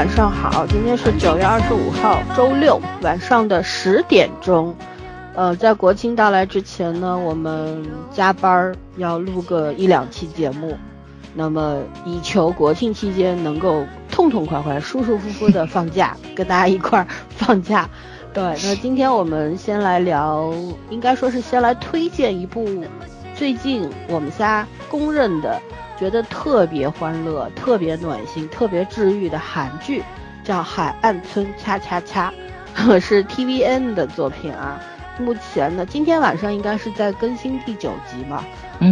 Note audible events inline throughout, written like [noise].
晚上好，今天是九月二十五号，周六晚上的十点钟。呃，在国庆到来之前呢，我们加班要录个一两期节目，那么以求国庆期间能够痛痛快快、舒舒服服的放假，跟大家一块儿放假。[laughs] 对，那今天我们先来聊，应该说是先来推荐一部最近我们仨公认的。觉得特别欢乐、特别暖心、特别治愈的韩剧，叫《海岸村恰恰恰》，[laughs] 是 TVN 的作品啊。目前呢，今天晚上应该是在更新第九集嘛。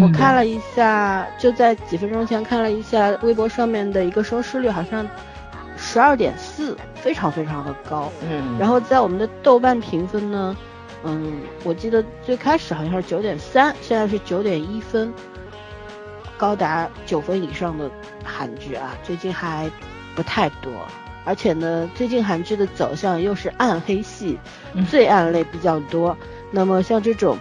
我看了一下，就在几分钟前看了一下微博上面的一个收视率，好像十二点四，非常非常的高。嗯。然后在我们的豆瓣评分呢，嗯，我记得最开始好像是九点三，现在是九点一分。高达九分以上的韩剧啊，最近还不太多，而且呢，最近韩剧的走向又是暗黑系、罪案类比较多。那么像这种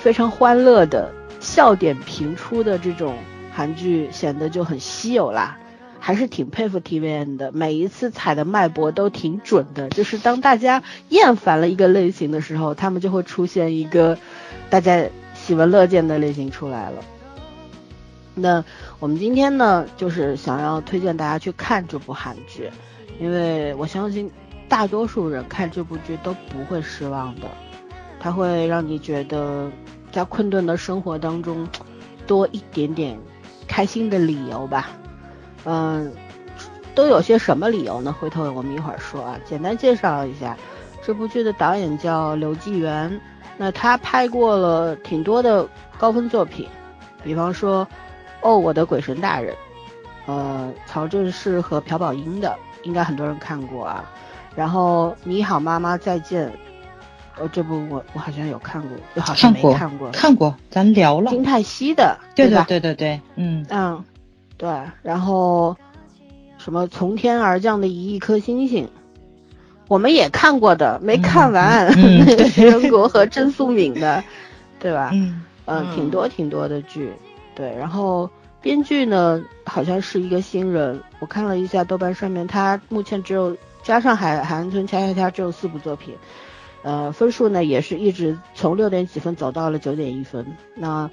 非常欢乐的、笑点频出的这种韩剧，显得就很稀有啦。还是挺佩服 TVN 的，每一次踩的脉搏都挺准的。就是当大家厌烦了一个类型的时候，他们就会出现一个大家喜闻乐见的类型出来了。那我们今天呢，就是想要推荐大家去看这部韩剧，因为我相信大多数人看这部剧都不会失望的，它会让你觉得在困顿的生活当中多一点点开心的理由吧。嗯，都有些什么理由呢？回头我们一会儿说啊。简单介绍一下，这部剧的导演叫刘继元，那他拍过了挺多的高分作品，比方说。哦，我的鬼神大人，呃，曹正奭和朴宝英的，应该很多人看过啊。然后你好妈妈再见，呃，这部我我好像有看过，又好像没看过。看过，咱聊了。金泰熙的，对对对对对，嗯嗯，对。然后什么从天而降的一亿颗星星，我们也看过的，没看完。那个徐 [laughs] 仁国和郑素敏的，对吧？嗯嗯，挺多挺多的剧。对，然后编剧呢好像是一个新人，我看了一下豆瓣上面，他目前只有加上海海岸村恰恰恰只有四部作品，呃，分数呢也是一直从六点几分走到了九点一分，那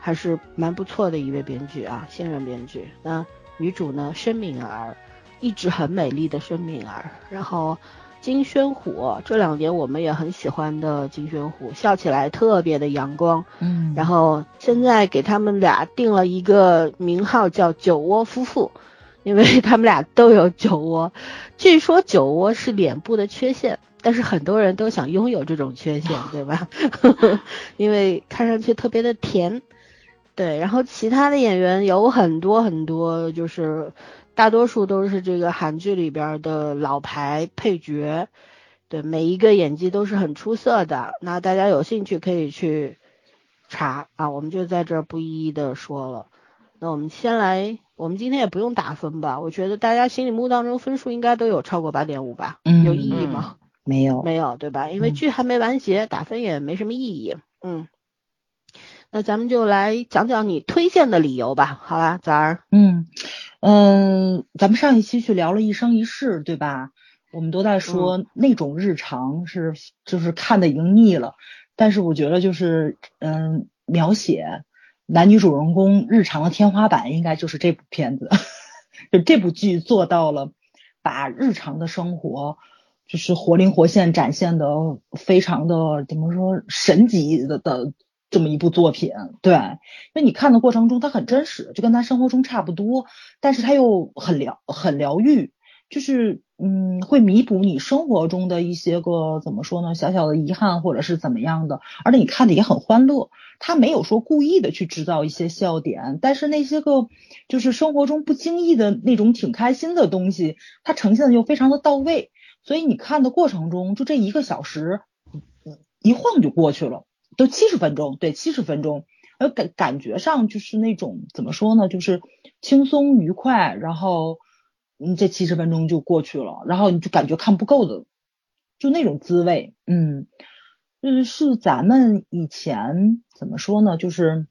还是蛮不错的一位编剧啊，新人编剧。那女主呢申敏儿，一直很美丽的申敏儿，然后。金宣虎这两年我们也很喜欢的金宣虎，笑起来特别的阳光，嗯，然后现在给他们俩定了一个名号叫酒窝夫妇，因为他们俩都有酒窝，据说酒窝是脸部的缺陷，但是很多人都想拥有这种缺陷，[laughs] 对吧？[laughs] 因为看上去特别的甜，对，然后其他的演员有很多很多，就是。大多数都是这个韩剧里边的老牌配角，对每一个演技都是很出色的。那大家有兴趣可以去查啊，我们就在这儿不一一的说了。那我们先来，我们今天也不用打分吧？我觉得大家心里目当中分数应该都有超过八点五吧？嗯，有意义吗？没有，没有，对吧？因为剧还没完结，打分也没什么意义。嗯，那咱们就来讲讲你推荐的理由吧，好吧，崽儿。嗯。嗯，咱们上一期去聊了一生一世，对吧？我们都在说那种日常是，就是看的已经腻了。但是我觉得就是，嗯，描写男女主人公日常的天花板，应该就是这部片子。[laughs] 就这部剧做到了，把日常的生活就是活灵活现展现的非常的怎么说神级的的。这么一部作品，对，因为你看的过程中，它很真实，就跟咱生活中差不多，但是它又很疗很疗愈，就是嗯，会弥补你生活中的一些个怎么说呢，小小的遗憾或者是怎么样的，而且你看的也很欢乐，他没有说故意的去制造一些笑点，但是那些个就是生活中不经意的那种挺开心的东西，它呈现的又非常的到位，所以你看的过程中，就这一个小时，一晃就过去了。都七十分钟，对，七十分钟，呃，感感觉上就是那种怎么说呢，就是轻松愉快，然后，嗯，这七十分钟就过去了，然后你就感觉看不够的，就那种滋味，嗯，就是咱们以前怎么说呢，就是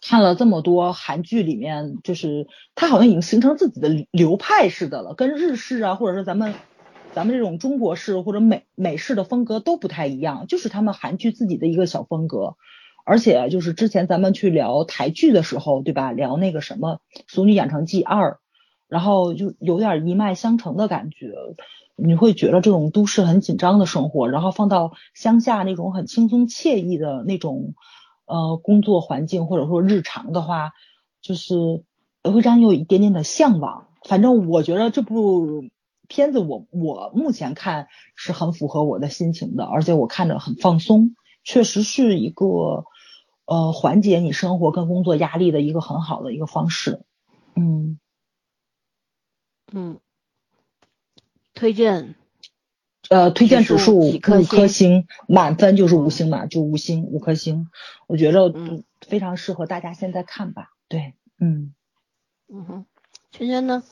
看了这么多韩剧里面，就是它好像已经形成自己的流派似的了，跟日式啊，或者是咱们咱们这种中国式或者美美式的风格都不太一样，就是他们韩剧自己的一个小风格。而且就是之前咱们去聊台剧的时候，对吧？聊那个什么《俗女养成记二》，然后就有点一脉相承的感觉。你会觉得这种都市很紧张的生活，然后放到乡下那种很轻松惬意的那种呃工作环境或者说日常的话，就是会让你有一点点的向往。反正我觉得这部片子我我目前看是很符合我的心情的，而且我看着很放松，确实是一个呃缓解你生活跟工作压力的一个很好的一个方式。嗯嗯。推荐，呃，推荐指数五颗星，满分就是五星嘛，就五星五颗星，我觉得非常适合大家现在看吧。对，嗯，嗯哼，圈圈呢？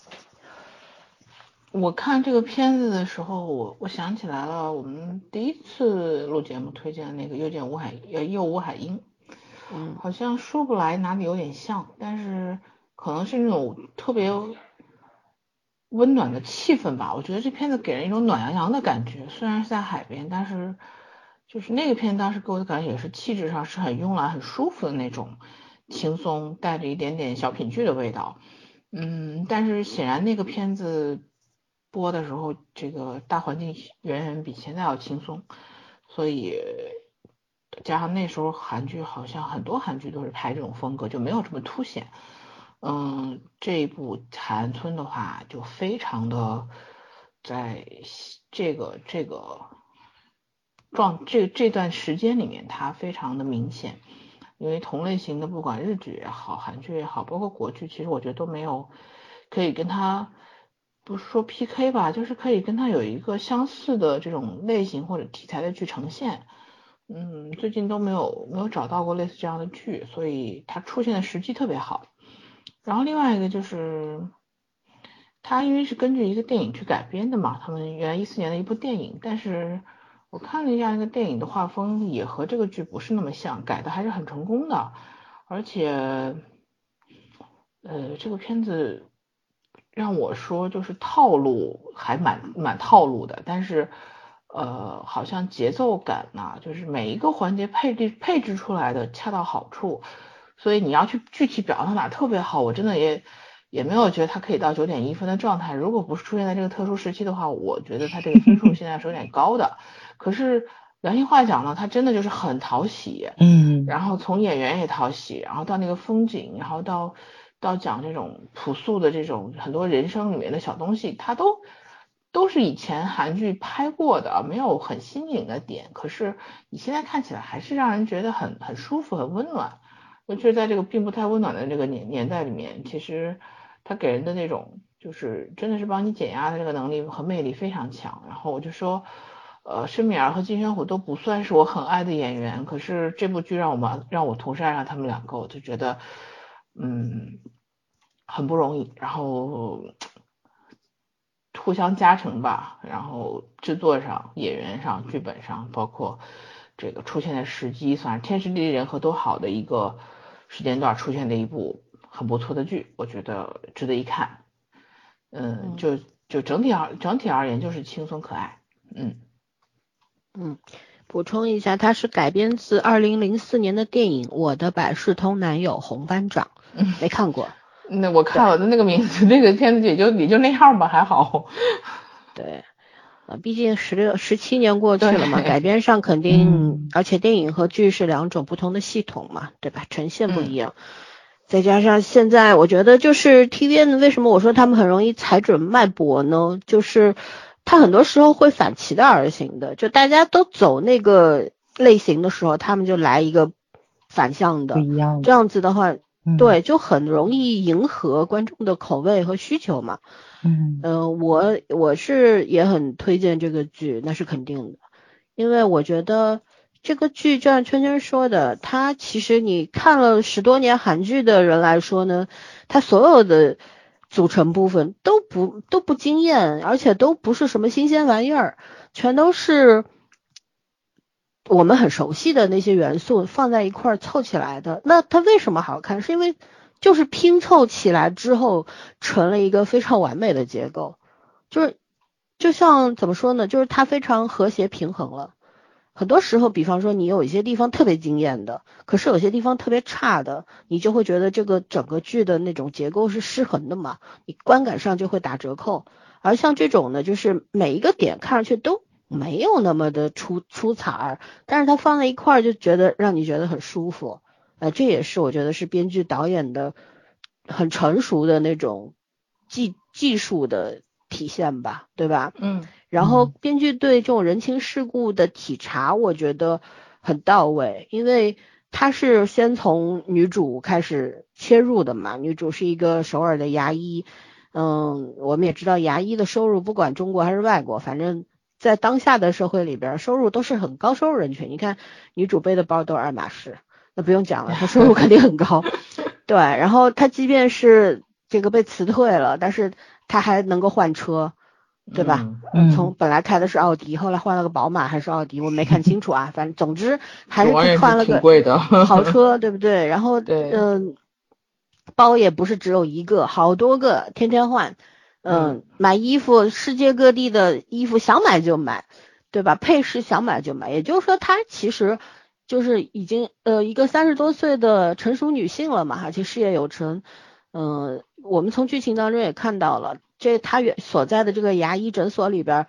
我看这个片子的时候，我我想起来了，我们第一次录节目推荐那个又见吴海呃又吴海英，嗯，好像说不来哪里有点像，但是可能是那种特别。温暖的气氛吧，我觉得这片子给人一种暖洋洋的感觉。虽然是在海边，但是就是那个片当时给我的感觉也是气质上是很慵懒、很舒服的那种，轻松带着一点点小品剧的味道。嗯，但是显然那个片子播的时候，这个大环境远远比现在要轻松，所以加上那时候韩剧好像很多韩剧都是拍这种风格，就没有这么凸显。嗯，这一部《海岸村》的话，就非常的在这个这个状这这段时间里面，它非常的明显。因为同类型的，不管日剧也好，韩剧也好，包括国剧，其实我觉得都没有可以跟它不是说 PK 吧，就是可以跟它有一个相似的这种类型或者题材的去呈现。嗯，最近都没有没有找到过类似这样的剧，所以它出现的时机特别好。然后另外一个就是，它因为是根据一个电影去改编的嘛，他们原来一四年的一部电影，但是我看了一下那个电影的画风也和这个剧不是那么像，改的还是很成功的，而且，呃，这个片子让我说就是套路还蛮蛮套路的，但是呃，好像节奏感呐，就是每一个环节配置配置出来的恰到好处。所以你要去具体表达哪特别好，我真的也也没有觉得它可以到九点一分的状态。如果不是出现在这个特殊时期的话，我觉得它这个分数现在是有点高的。可是良心话讲呢，它真的就是很讨喜，嗯，然后从演员也讨喜，然后到那个风景，然后到要讲这种朴素的这种很多人生里面的小东西，它都都是以前韩剧拍过的，没有很新颖的点。可是你现在看起来还是让人觉得很很舒服、很温暖。尤其是在这个并不太温暖的这个年年代里面，其实它给人的那种就是真的是帮你减压的这个能力和魅力非常强。然后我就说，呃，申敏儿和金宣虎都不算是我很爱的演员，可是这部剧让我们让我同时爱上他们两个，我就觉得嗯很不容易。然后互相加成吧，然后制作上、演员上、剧本上，包括这个出现的时机，算是天时地利人和都好的一个。时间段出现的一部很不错的剧，我觉得值得一看。嗯，就就整体而整体而言就是轻松可爱。嗯嗯，补充一下，它是改编自二零零四年的电影《我的百事通男友红班长》，[laughs] 没看过。那我看了的那个名字，那个片子也就也就那样吧，还好。对。啊，毕竟十六十七年过去了嘛，改编上肯定，而且电影和剧是两种不同的系统嘛，对吧？呈现不一样，再加上现在我觉得就是 TVN 为什么我说他们很容易踩准脉搏呢？就是他很多时候会反其道而行的，就大家都走那个类型的时候，他们就来一个反向的，这样子的话，对，就很容易迎合观众的口味和需求嘛。嗯，呃，我我是也很推荐这个剧，那是肯定的，因为我觉得这个剧就像圈圈说的，它其实你看了十多年韩剧的人来说呢，它所有的组成部分都不都不惊艳，而且都不是什么新鲜玩意儿，全都是我们很熟悉的那些元素放在一块儿凑起来的。那它为什么好看？是因为就是拼凑起来之后成了一个非常完美的结构，就是就像怎么说呢？就是它非常和谐平衡了。很多时候，比方说你有一些地方特别惊艳的，可是有些地方特别差的，你就会觉得这个整个剧的那种结构是失衡的嘛，你观感上就会打折扣。而像这种呢，就是每一个点看上去都没有那么的出出彩儿，但是它放在一块儿就觉得让你觉得很舒服。呃，这也是我觉得是编剧导演的很成熟的那种技技术的体现吧，对吧？嗯。然后编剧对这种人情世故的体察，我觉得很到位，因为他是先从女主开始切入的嘛。女主是一个首尔的牙医，嗯，我们也知道牙医的收入不管中国还是外国，反正在当下的社会里边，收入都是很高收入人群。你看女主背的包都是爱马仕，那不用讲了，她收入肯定很高。[laughs] 对，然后她即便是这个被辞退了，但是她还能够换车。对吧？嗯，从本来开的是奥迪，后来换了个宝马还是奥迪，我没看清楚啊。反正总之还是换了个豪车，对不对？然后 [laughs] 嗯，包也不是只有一个，好多个，天天换。嗯，买衣服，世界各地的衣服想买就买，对吧？配饰想买就买，也就是说，她其实就是已经呃一个三十多岁的成熟女性了嘛，而且事业有成。嗯，我们从剧情当中也看到了。这她原所在的这个牙医诊所里边，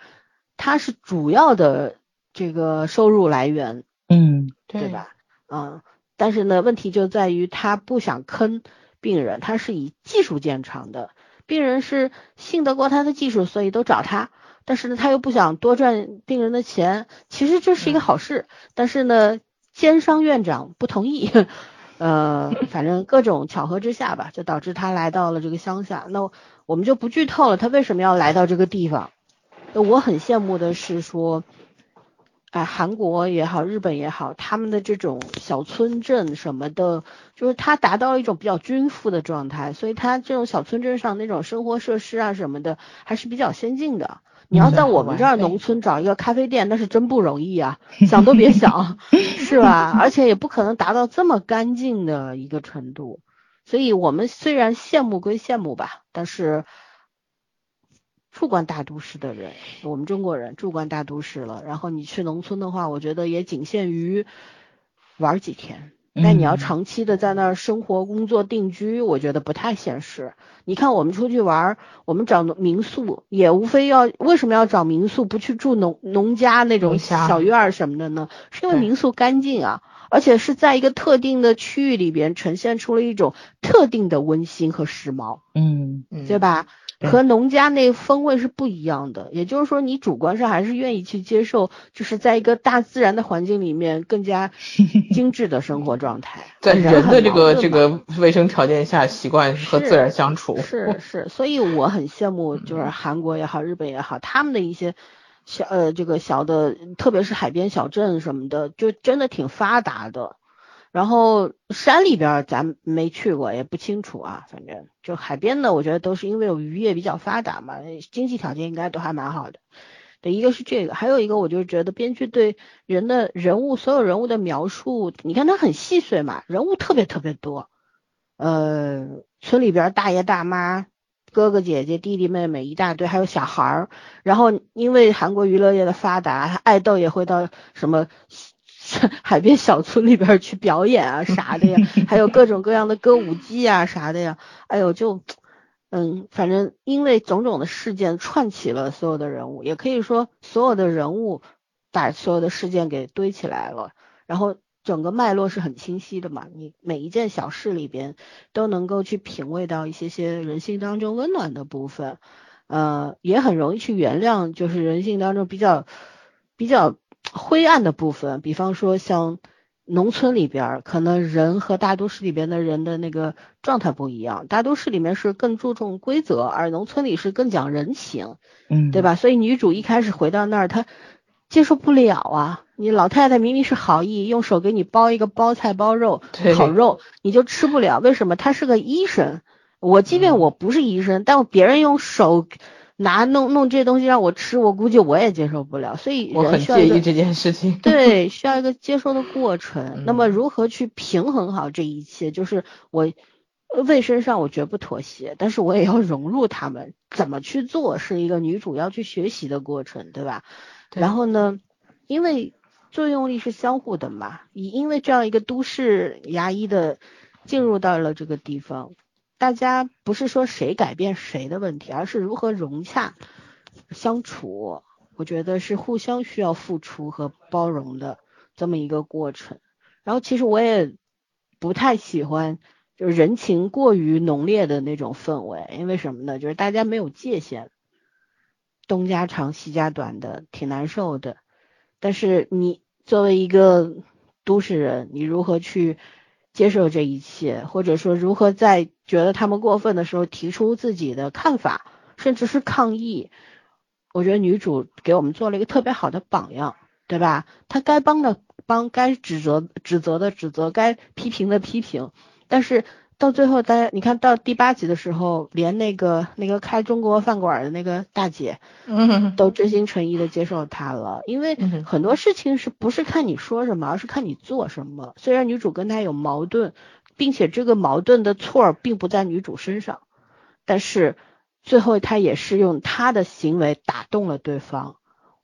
她是主要的这个收入来源，嗯，对吧？嗯，但是呢，问题就在于她不想坑病人，她是以技术见长的，病人是信得过他的技术，所以都找他。但是呢，他又不想多赚病人的钱，其实这是一个好事。但是呢，奸商院长不同意。[laughs] 呃，反正各种巧合之下吧，就导致他来到了这个乡下。那我们就不剧透了，他为什么要来到这个地方？我很羡慕的是说，哎，韩国也好，日本也好，他们的这种小村镇什么的，就是它达到了一种比较均富的状态，所以它这种小村镇上那种生活设施啊什么的，还是比较先进的。你要在我们这儿农村找一个咖啡店，那是真不容易啊，[laughs] 想都别想，是吧？[laughs] 而且也不可能达到这么干净的一个程度。所以我们虽然羡慕归羡慕吧，但是住惯大都市的人，我们中国人住惯大都市了，然后你去农村的话，我觉得也仅限于玩几天。但你要长期的在那儿生活、工作、定居，我觉得不太现实。你看我们出去玩，我们找民宿也无非要为什么要找民宿，不去住农农家那种小院儿什么的呢？是因为民宿干净啊，而且是在一个特定的区域里边呈现出了一种特定的温馨和时髦，嗯，对吧？和农家那风味是不一样的，也就是说，你主观上还是愿意去接受，就是在一个大自然的环境里面更加 [laughs] 精致的生活状态，在人的这个这个卫生条件下习惯和自然相处。是是，所以我很羡慕，就是韩国也好，日本也好，他们的一些小呃这个小的，特别是海边小镇什么的，就真的挺发达的。然后山里边咱没去过，也不清楚啊。反正就海边的，我觉得都是因为有渔业比较发达嘛，经济条件应该都还蛮好的。对，一个是这个，还有一个我就觉得编剧对人的人物所有人物的描述，你看他很细碎嘛，人物特别特别多。呃，村里边大爷大妈、哥哥姐姐、弟弟妹妹一大堆，还有小孩儿。然后因为韩国娱乐业的发达，爱豆也会到什么。[laughs] 海边小村里边去表演啊 [laughs] 啥的呀，还有各种各样的歌舞伎啊啥的呀，哎呦就，嗯，反正因为种种的事件串起了所有的人物，也可以说所有的人物把所有的事件给堆起来了，然后整个脉络是很清晰的嘛，你每一件小事里边都能够去品味到一些些人性当中温暖的部分，呃，也很容易去原谅，就是人性当中比较比较。灰暗的部分，比方说像农村里边，可能人和大都市里边的人的那个状态不一样。大都市里面是更注重规则，而农村里是更讲人情，嗯，对吧？所以女主一开始回到那儿，她接受不了啊！你老太太明明是好意，用手给你包一个包菜包肉烤肉，你就吃不了。为什么？她是个医生，我即便我不是医生，但别人用手。拿弄弄这些东西让我吃，我估计我也接受不了。所以我很介意这件事情。[laughs] 对，需要一个接受的过程。那么如何去平衡好这一切？就是我卫生上我绝不妥协，但是我也要融入他们。怎么去做是一个女主要去学习的过程，对吧？然后呢，因为作用力是相互的嘛，以因为这样一个都市牙医的进入到了这个地方。大家不是说谁改变谁的问题，而是如何融洽相处。我觉得是互相需要付出和包容的这么一个过程。然后其实我也不太喜欢就是人情过于浓烈的那种氛围，因为什么呢？就是大家没有界限，东家长西家短的，挺难受的。但是你作为一个都市人，你如何去？接受这一切，或者说如何在觉得他们过分的时候提出自己的看法，甚至是抗议。我觉得女主给我们做了一个特别好的榜样，对吧？她该帮的帮，该指责指责的指责，该批评的批评，但是。到最后，大家你看到第八集的时候，连那个那个开中国饭馆的那个大姐，嗯，都真心诚意的接受他了。因为很多事情是不是看你说什么，而是看你做什么。虽然女主跟他有矛盾，并且这个矛盾的错并不在女主身上，但是最后他也是用他的行为打动了对方。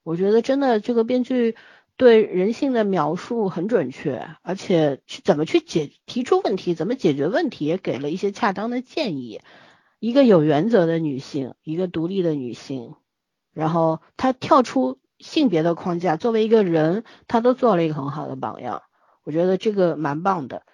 我觉得真的这个编剧。对人性的描述很准确，而且去怎么去解提出问题，怎么解决问题，也给了一些恰当的建议。一个有原则的女性，一个独立的女性，然后她跳出性别的框架，作为一个人，她都做了一个很好的榜样。我觉得这个蛮棒的。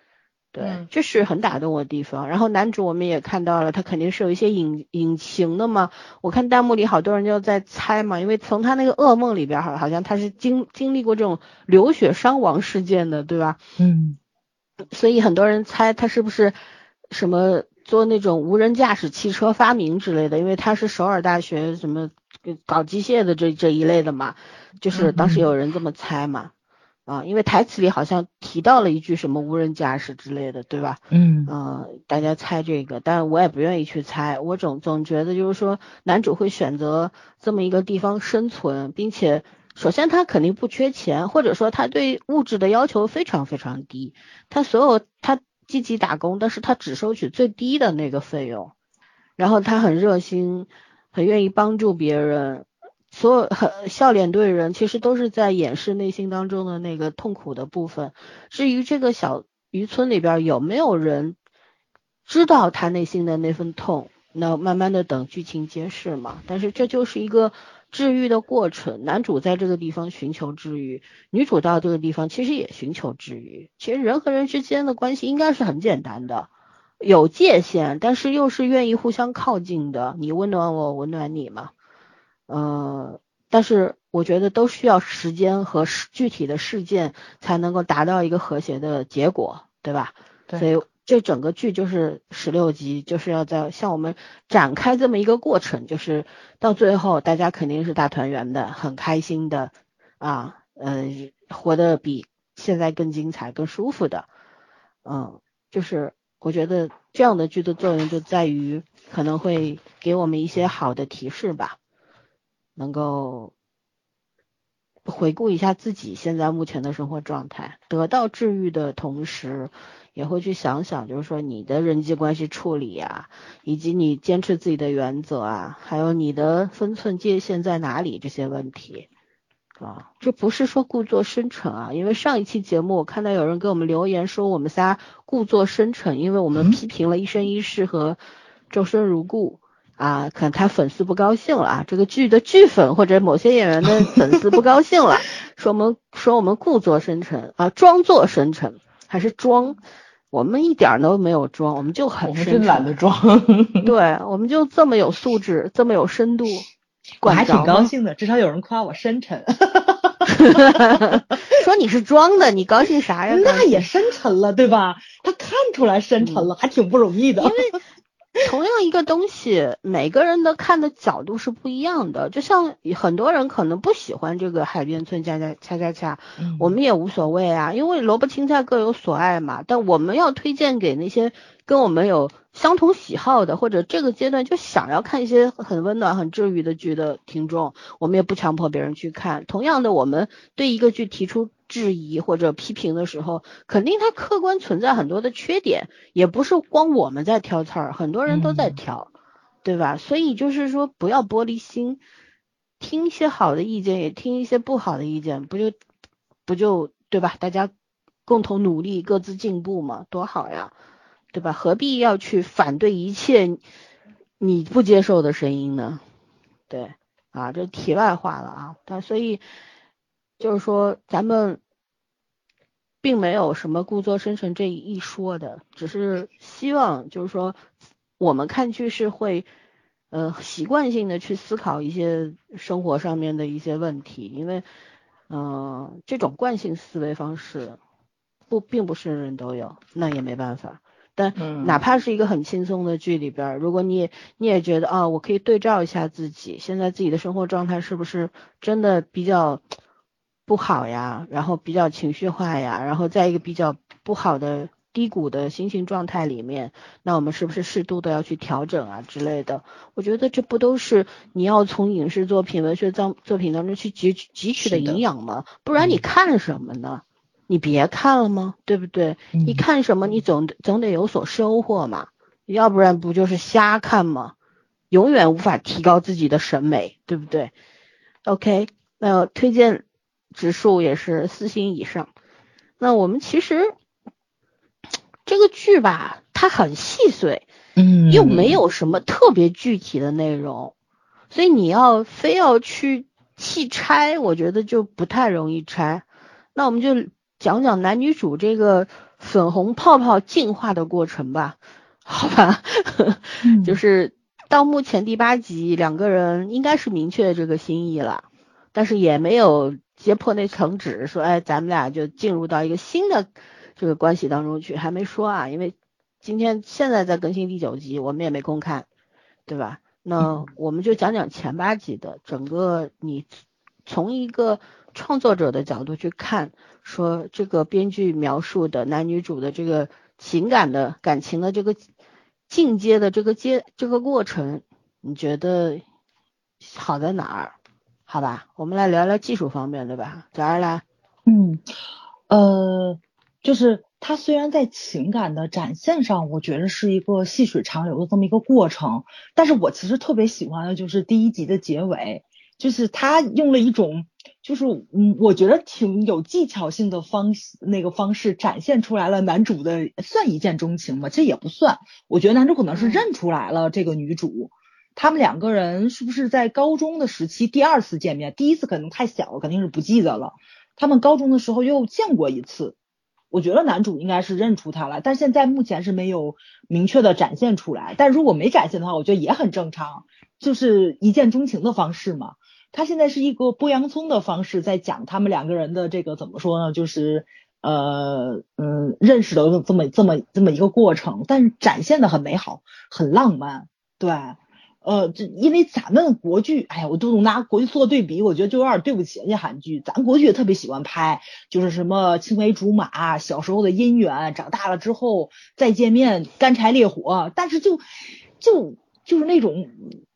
对，这是很打动我的地方。然后男主我们也看到了，他肯定是有一些隐隐情的嘛。我看弹幕里好多人就在猜嘛，因为从他那个噩梦里边，好好像他是经经历过这种流血伤亡事件的，对吧？嗯。所以很多人猜他是不是什么做那种无人驾驶汽车发明之类的，因为他是首尔大学什么搞机械的这这一类的嘛，就是当时有人这么猜嘛。啊，因为台词里好像提到了一句什么无人驾驶之类的，对吧？嗯，嗯，大家猜这个，但我也不愿意去猜。我总总觉得就是说，男主会选择这么一个地方生存，并且首先他肯定不缺钱，或者说他对物质的要求非常非常低。他所有他积极打工，但是他只收取最低的那个费用。然后他很热心，很愿意帮助别人。所有很笑脸对人，其实都是在掩饰内心当中的那个痛苦的部分。至于这个小渔村里边有没有人知道他内心的那份痛，那慢慢的等剧情揭示嘛。但是这就是一个治愈的过程。男主在这个地方寻求治愈，女主到这个地方其实也寻求治愈。其实人和人之间的关系应该是很简单的，有界限，但是又是愿意互相靠近的。你温暖我，温暖你嘛。呃，但是我觉得都需要时间和具体的事件才能够达到一个和谐的结果，对吧？对。所以这整个剧就是十六集，就是要在向我们展开这么一个过程，就是到最后大家肯定是大团圆的，很开心的啊，嗯，活得比现在更精彩、更舒服的，嗯，就是我觉得这样的剧的作用就在于可能会给我们一些好的提示吧。能够回顾一下自己现在目前的生活状态，得到治愈的同时，也会去想想，就是说你的人际关系处理啊，以及你坚持自己的原则啊，还有你的分寸界限在哪里这些问题啊，这不是说故作深沉啊，因为上一期节目我看到有人给我们留言说我们仨故作深沉，因为我们批评了一生一世和周生如故。啊，可能他粉丝不高兴了啊，这个剧的剧粉或者某些演员的粉丝不高兴了，[laughs] 说我们说我们故作深沉啊，装作深沉还是装？我们一点都没有装，我们就很深沉，懒得装。对，[laughs] 我们就这么有素质，这么有深度。我还挺高兴的，至少有人夸我深沉。[laughs] 说你是装的，你高兴啥呀？那也深沉了，对吧？他看出来深沉了，还挺不容易的。因为。同样一个东西，每个人的看的角度是不一样的。就像很多人可能不喜欢这个海边村恰恰恰恰恰，我们也无所谓啊，因为萝卜青菜各有所爱嘛。但我们要推荐给那些跟我们有相同喜好的，或者这个阶段就想要看一些很温暖、很治愈的剧的听众，我们也不强迫别人去看。同样的，我们对一个剧提出。质疑或者批评的时候，肯定它客观存在很多的缺点，也不是光我们在挑刺儿，很多人都在挑，对吧？所以就是说，不要玻璃心，听一些好的意见，也听一些不好的意见，不就不就对吧？大家共同努力，各自进步嘛，多好呀，对吧？何必要去反对一切你不接受的声音呢？对，啊，这题外话了啊，但所以。就是说，咱们并没有什么故作深沉这一说的，只是希望就是说，我们看剧是会呃习惯性的去思考一些生活上面的一些问题，因为嗯这种惯性思维方式不并不是人人都有，那也没办法。但哪怕是一个很轻松的剧里边，如果你也你也觉得啊，我可以对照一下自己现在自己的生活状态是不是真的比较。不好呀，然后比较情绪化呀，然后在一个比较不好的低谷的心情状态里面，那我们是不是适度的要去调整啊之类的？我觉得这不都是你要从影视作品、文学作作品当中去汲取汲取的营养吗？不然你看什么呢？你别看了吗？对不对？你看什么？你总总得有所收获嘛，要不然不就是瞎看吗？永远无法提高自己的审美，对不对？OK，那推荐。指数也是四星以上，那我们其实这个剧吧，它很细碎，嗯，又没有什么特别具体的内容，所以你要非要去细拆，我觉得就不太容易拆。那我们就讲讲男女主这个粉红泡泡进化的过程吧，好吧？[laughs] 就是到目前第八集，两个人应该是明确这个心意了，但是也没有。揭破那层纸，说，哎，咱们俩就进入到一个新的这个关系当中去，还没说啊，因为今天现在在更新第九集，我们也没空看，对吧？那我们就讲讲前八集的整个，你从一个创作者的角度去看，说这个编剧描述的男女主的这个情感的感情的这个进阶的这个阶这个过程，你觉得好在哪儿？好吧，我们来聊聊技术方面，对吧？早上来，嗯，呃，就是他虽然在情感的展现上，我觉得是一个细水长流的这么一个过程，但是我其实特别喜欢的就是第一集的结尾，就是他用了一种，就是嗯，我觉得挺有技巧性的方那个方式展现出来了男主的算一见钟情吧，其实也不算，我觉得男主可能是认出来了这个女主。他们两个人是不是在高中的时期第二次见面？第一次可能太小了，肯定是不记得了。他们高中的时候又见过一次，我觉得男主应该是认出他了，但现在目前是没有明确的展现出来。但如果没展现的话，我觉得也很正常，就是一见钟情的方式嘛。他现在是一个剥洋葱的方式在讲他们两个人的这个怎么说呢？就是呃嗯认识的这么这么这么一个过程，但是展现的很美好，很浪漫，对。呃，这因为咱们国剧，哎呀，我都拿国剧做对比，我觉得就有点对不起人家韩剧。咱国剧也特别喜欢拍，就是什么青梅竹马、小时候的姻缘，长大了之后再见面，干柴烈火。但是就就就是那种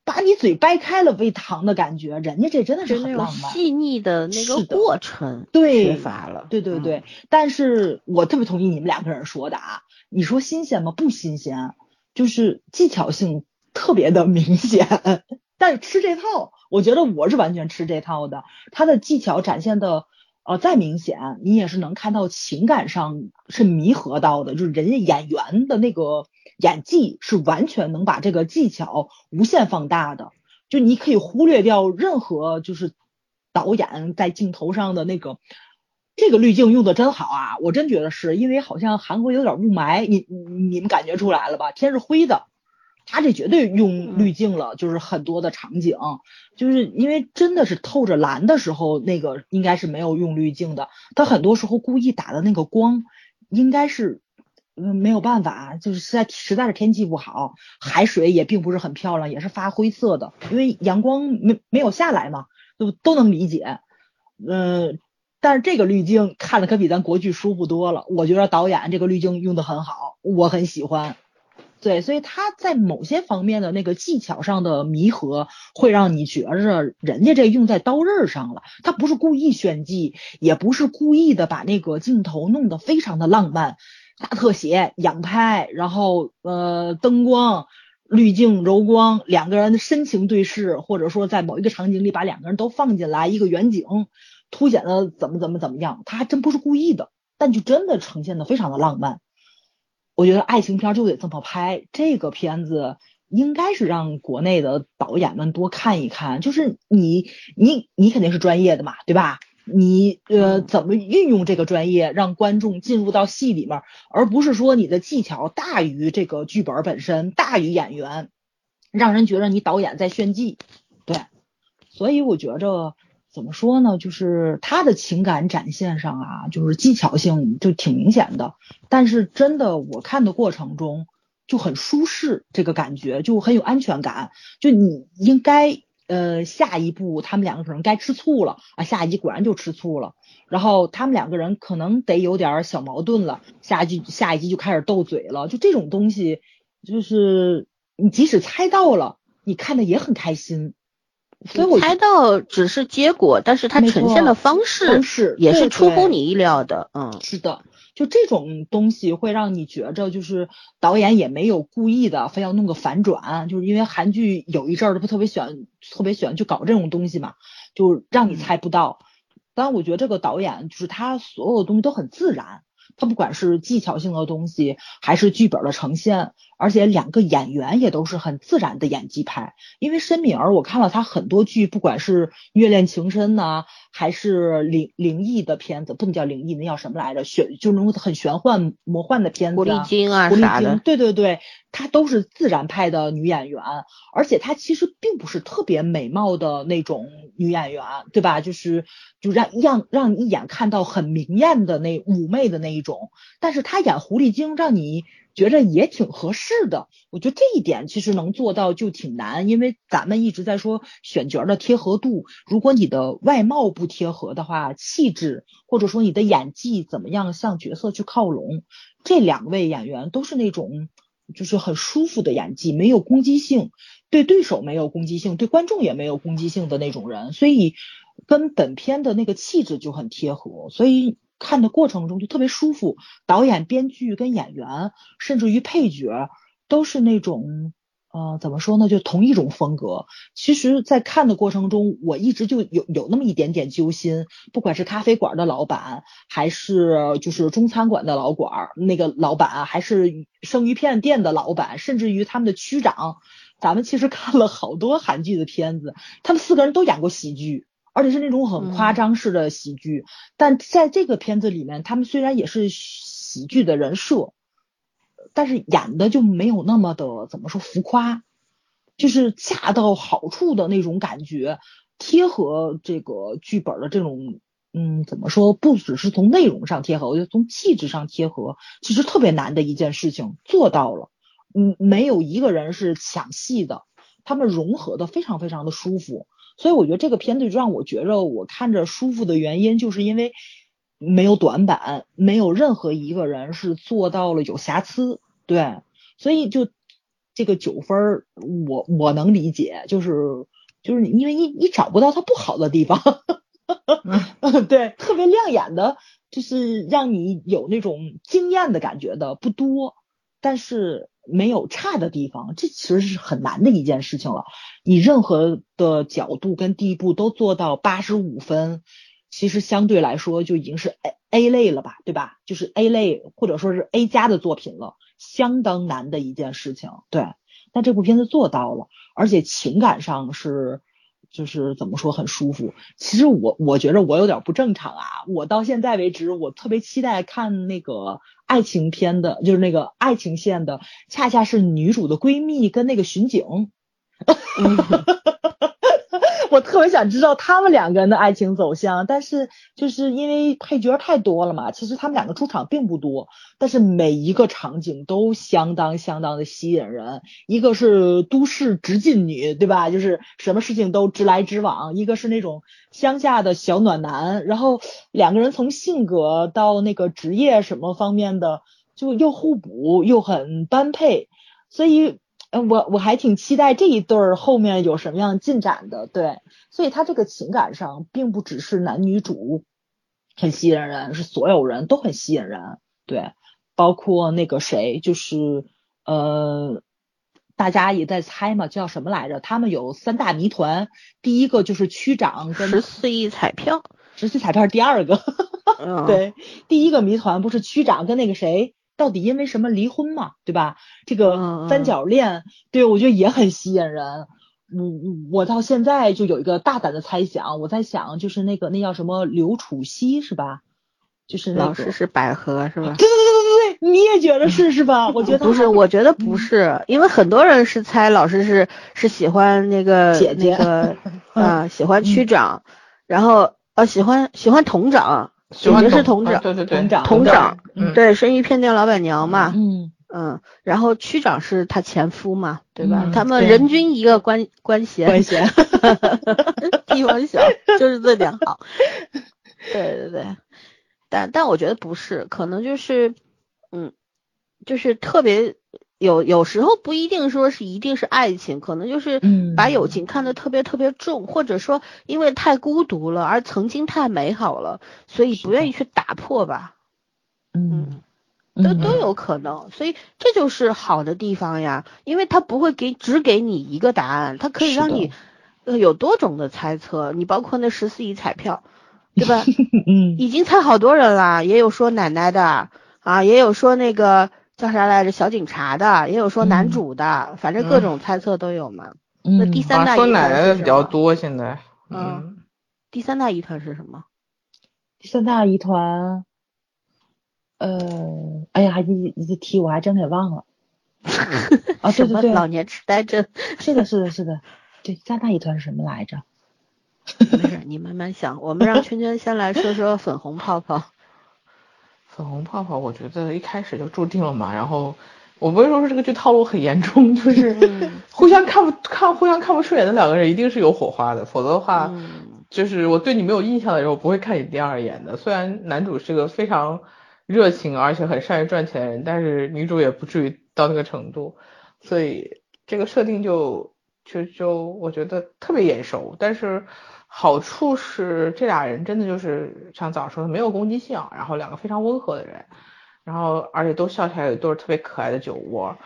把你嘴掰开了喂糖的感觉，人家这真的是很浪漫、细腻的那个过程，对，缺乏了。对对对，但是我特别同意你们两个人说的啊，你说新鲜吗？不新鲜，就是技巧性。特别的明显，但是吃这套，我觉得我是完全吃这套的。他的技巧展现的呃再明显，你也是能看到情感上是弥合到的，就是人家演员的那个演技是完全能把这个技巧无限放大的。就你可以忽略掉任何就是导演在镜头上的那个这个滤镜用的真好啊，我真觉得是因为好像韩国有点雾霾，你你们感觉出来了吧？天是灰的。他这绝对用滤镜了，就是很多的场景，就是因为真的是透着蓝的时候，那个应该是没有用滤镜的。他很多时候故意打的那个光，应该是嗯，没有办法，就是实在实在是天气不好，海水也并不是很漂亮，也是发灰色的，因为阳光没没有下来嘛，都都能理解。嗯，但是这个滤镜看的可比咱国剧舒服多了，我觉得导演这个滤镜用的很好，我很喜欢。对，所以他在某些方面的那个技巧上的弥合，会让你觉着人家这用在刀刃上了。他不是故意炫技，也不是故意的把那个镜头弄得非常的浪漫，大特写、仰拍，然后呃灯光、滤镜、柔光，两个人深情对视，或者说在某一个场景里把两个人都放进来，一个远景凸显了怎么怎么怎么样，他还真不是故意的，但就真的呈现的非常的浪漫。我觉得爱情片就得这么拍，这个片子应该是让国内的导演们多看一看。就是你你你肯定是专业的嘛，对吧？你呃怎么运用这个专业，让观众进入到戏里面，而不是说你的技巧大于这个剧本本身，大于演员，让人觉得你导演在炫技。对，所以我觉着。怎么说呢？就是他的情感展现上啊，就是技巧性就挺明显的。但是真的，我看的过程中就很舒适，这个感觉就很有安全感。就你应该呃，下一步他们两个可能该吃醋了啊，下一集果然就吃醋了。然后他们两个人可能得有点小矛盾了，下一集下一集就开始斗嘴了。就这种东西，就是你即使猜到了，你看的也很开心。所以我猜到只是结果，但是它呈现的方式也是出乎你意料的，嗯，是的，就这种东西会让你觉着，就是导演也没有故意的非要弄个反转，就是因为韩剧有一阵儿不特别喜欢特别喜欢去搞这种东西嘛，就让你猜不到。当然，我觉得这个导演就是他所有的东西都很自然。他不管是技巧性的东西，还是剧本的呈现，而且两个演员也都是很自然的演技派。因为申敏儿，我看了她很多剧，不管是虐恋情深呐，还是灵灵异的片子，不能叫灵异，那叫什么来着？玄就那种很玄幻魔幻的片子，狐狸精啊啥的。对对对，她都是自然派的女演员，而且她其实并不是特别美貌的那种女演员，对吧？就是就让让让你一眼看到很明艳的那妩媚的那一。种，但是她演狐狸精，让你觉着也挺合适的。我觉得这一点其实能做到就挺难，因为咱们一直在说选角的贴合度。如果你的外貌不贴合的话，气质或者说你的演技怎么样向角色去靠拢？这两位演员都是那种就是很舒服的演技，没有攻击性，对对手没有攻击性，对观众也没有攻击性的那种人，所以跟本片的那个气质就很贴合，所以。看的过程中就特别舒服，导演、编剧跟演员，甚至于配角，都是那种，呃，怎么说呢？就同一种风格。其实，在看的过程中，我一直就有有那么一点点揪心。不管是咖啡馆的老板，还是就是中餐馆的老馆那个老板，还是生鱼片店的老板，甚至于他们的区长，咱们其实看了好多韩剧的片子，他们四个人都演过喜剧。而且是那种很夸张式的喜剧，但在这个片子里面，他们虽然也是喜剧的人设，但是演的就没有那么的怎么说浮夸，就是恰到好处的那种感觉，贴合这个剧本的这种，嗯，怎么说？不只是从内容上贴合，我觉得从气质上贴合，其实特别难的一件事情做到了。嗯，没有一个人是抢戏的，他们融合的非常非常的舒服。所以我觉得这个片子让我觉着我看着舒服的原因，就是因为没有短板，没有任何一个人是做到了有瑕疵，对，所以就这个九分，我我能理解，就是就是因为你你找不到它不好的地方，[laughs] 对，特别亮眼的，就是让你有那种惊艳的感觉的不多，但是。没有差的地方，这其实是很难的一件事情了。你任何的角度跟地步都做到八十五分，其实相对来说就已经是 A A 类了吧，对吧？就是 A 类或者说是 A 加的作品了，相当难的一件事情。对，但这部片子做到了，而且情感上是。就是怎么说很舒服。其实我我觉着我有点不正常啊。我到现在为止，我特别期待看那个爱情片的，就是那个爱情线的，恰恰是女主的闺蜜跟那个巡警。[laughs] 我特别想知道他们两个人的爱情走向，但是就是因为配角太多了嘛，其实他们两个出场并不多，但是每一个场景都相当相当的吸引人。一个是都市直进女，对吧？就是什么事情都直来直往；一个是那种乡下的小暖男，然后两个人从性格到那个职业什么方面的，就又互补又很般配，所以。嗯，我我还挺期待这一对儿后面有什么样进展的，对，所以他这个情感上并不只是男女主很吸引人，是所有人都很吸引人，对，包括那个谁，就是呃，大家也在猜嘛，叫什么来着？他们有三大谜团，第一个就是区长跟十四亿彩票，十四亿彩票第二个，[laughs] 对，第一个谜团不是区长跟那个谁。到底因为什么离婚嘛，对吧？这个三角恋，对我觉得也很吸引人。我我到现在就有一个大胆的猜想，我在想，就是那个那叫什么刘楚曦是吧？就是老师是百合是吧？对对对对对对，你也觉得是是吧？我觉得不是，我觉得不是，因为很多人是猜老师是是喜欢那个姐姐，[laughs] 啊，喜欢区长，然后呃喜欢喜欢同长。姐姐是同长，对对对，同长，嗯，对，生意片店老板娘嘛，嗯嗯，然后区长是他前夫嘛，对吧？他们人均一个官官衔，官衔，[laughs] 地方小就是这点好，对对对，但但我觉得不是，可能就是，嗯，就是特别。有有时候不一定说是一定是爱情，可能就是把友情看得特别特别重，或者说因为太孤独了，而曾经太美好了，所以不愿意去打破吧。嗯，都都有可能，所以这就是好的地方呀，因为他不会给只给你一个答案，他可以让你有多种的猜测。你包括那十四亿彩票，对吧？[laughs] 嗯，已经猜好多人了，也有说奶奶的啊，也有说那个。叫啥来着？小警察的，也有说男主的，反正各种猜测都有嘛。那第三大说奶奶的比较多，现在。嗯。第三代疑团是什么？第三大疑团，呃，哎呀，你你提我还真给忘了。啊，[laughs] 对对对，老年痴呆症。[laughs] 是的，是的，是的。对，三大疑团是什么来着？没事，你慢慢想。我们让圈圈先来说说粉红泡泡。粉红泡泡，我觉得一开始就注定了嘛。然后我不是说是这个剧套路很严重，就是 [laughs] 互相看不看、互相看不顺眼的两个人一定是有火花的，否则的话，就是我对你没有印象的时候，不会看你第二眼的。虽然男主是个非常热情而且很善于赚钱的人，但是女主也不至于到那个程度，所以这个设定就就就我觉得特别眼熟，但是。好处是这俩人真的就是像早说的没有攻击性，然后两个非常温和的人，然后而且都笑起来有一对特别可爱的酒窝，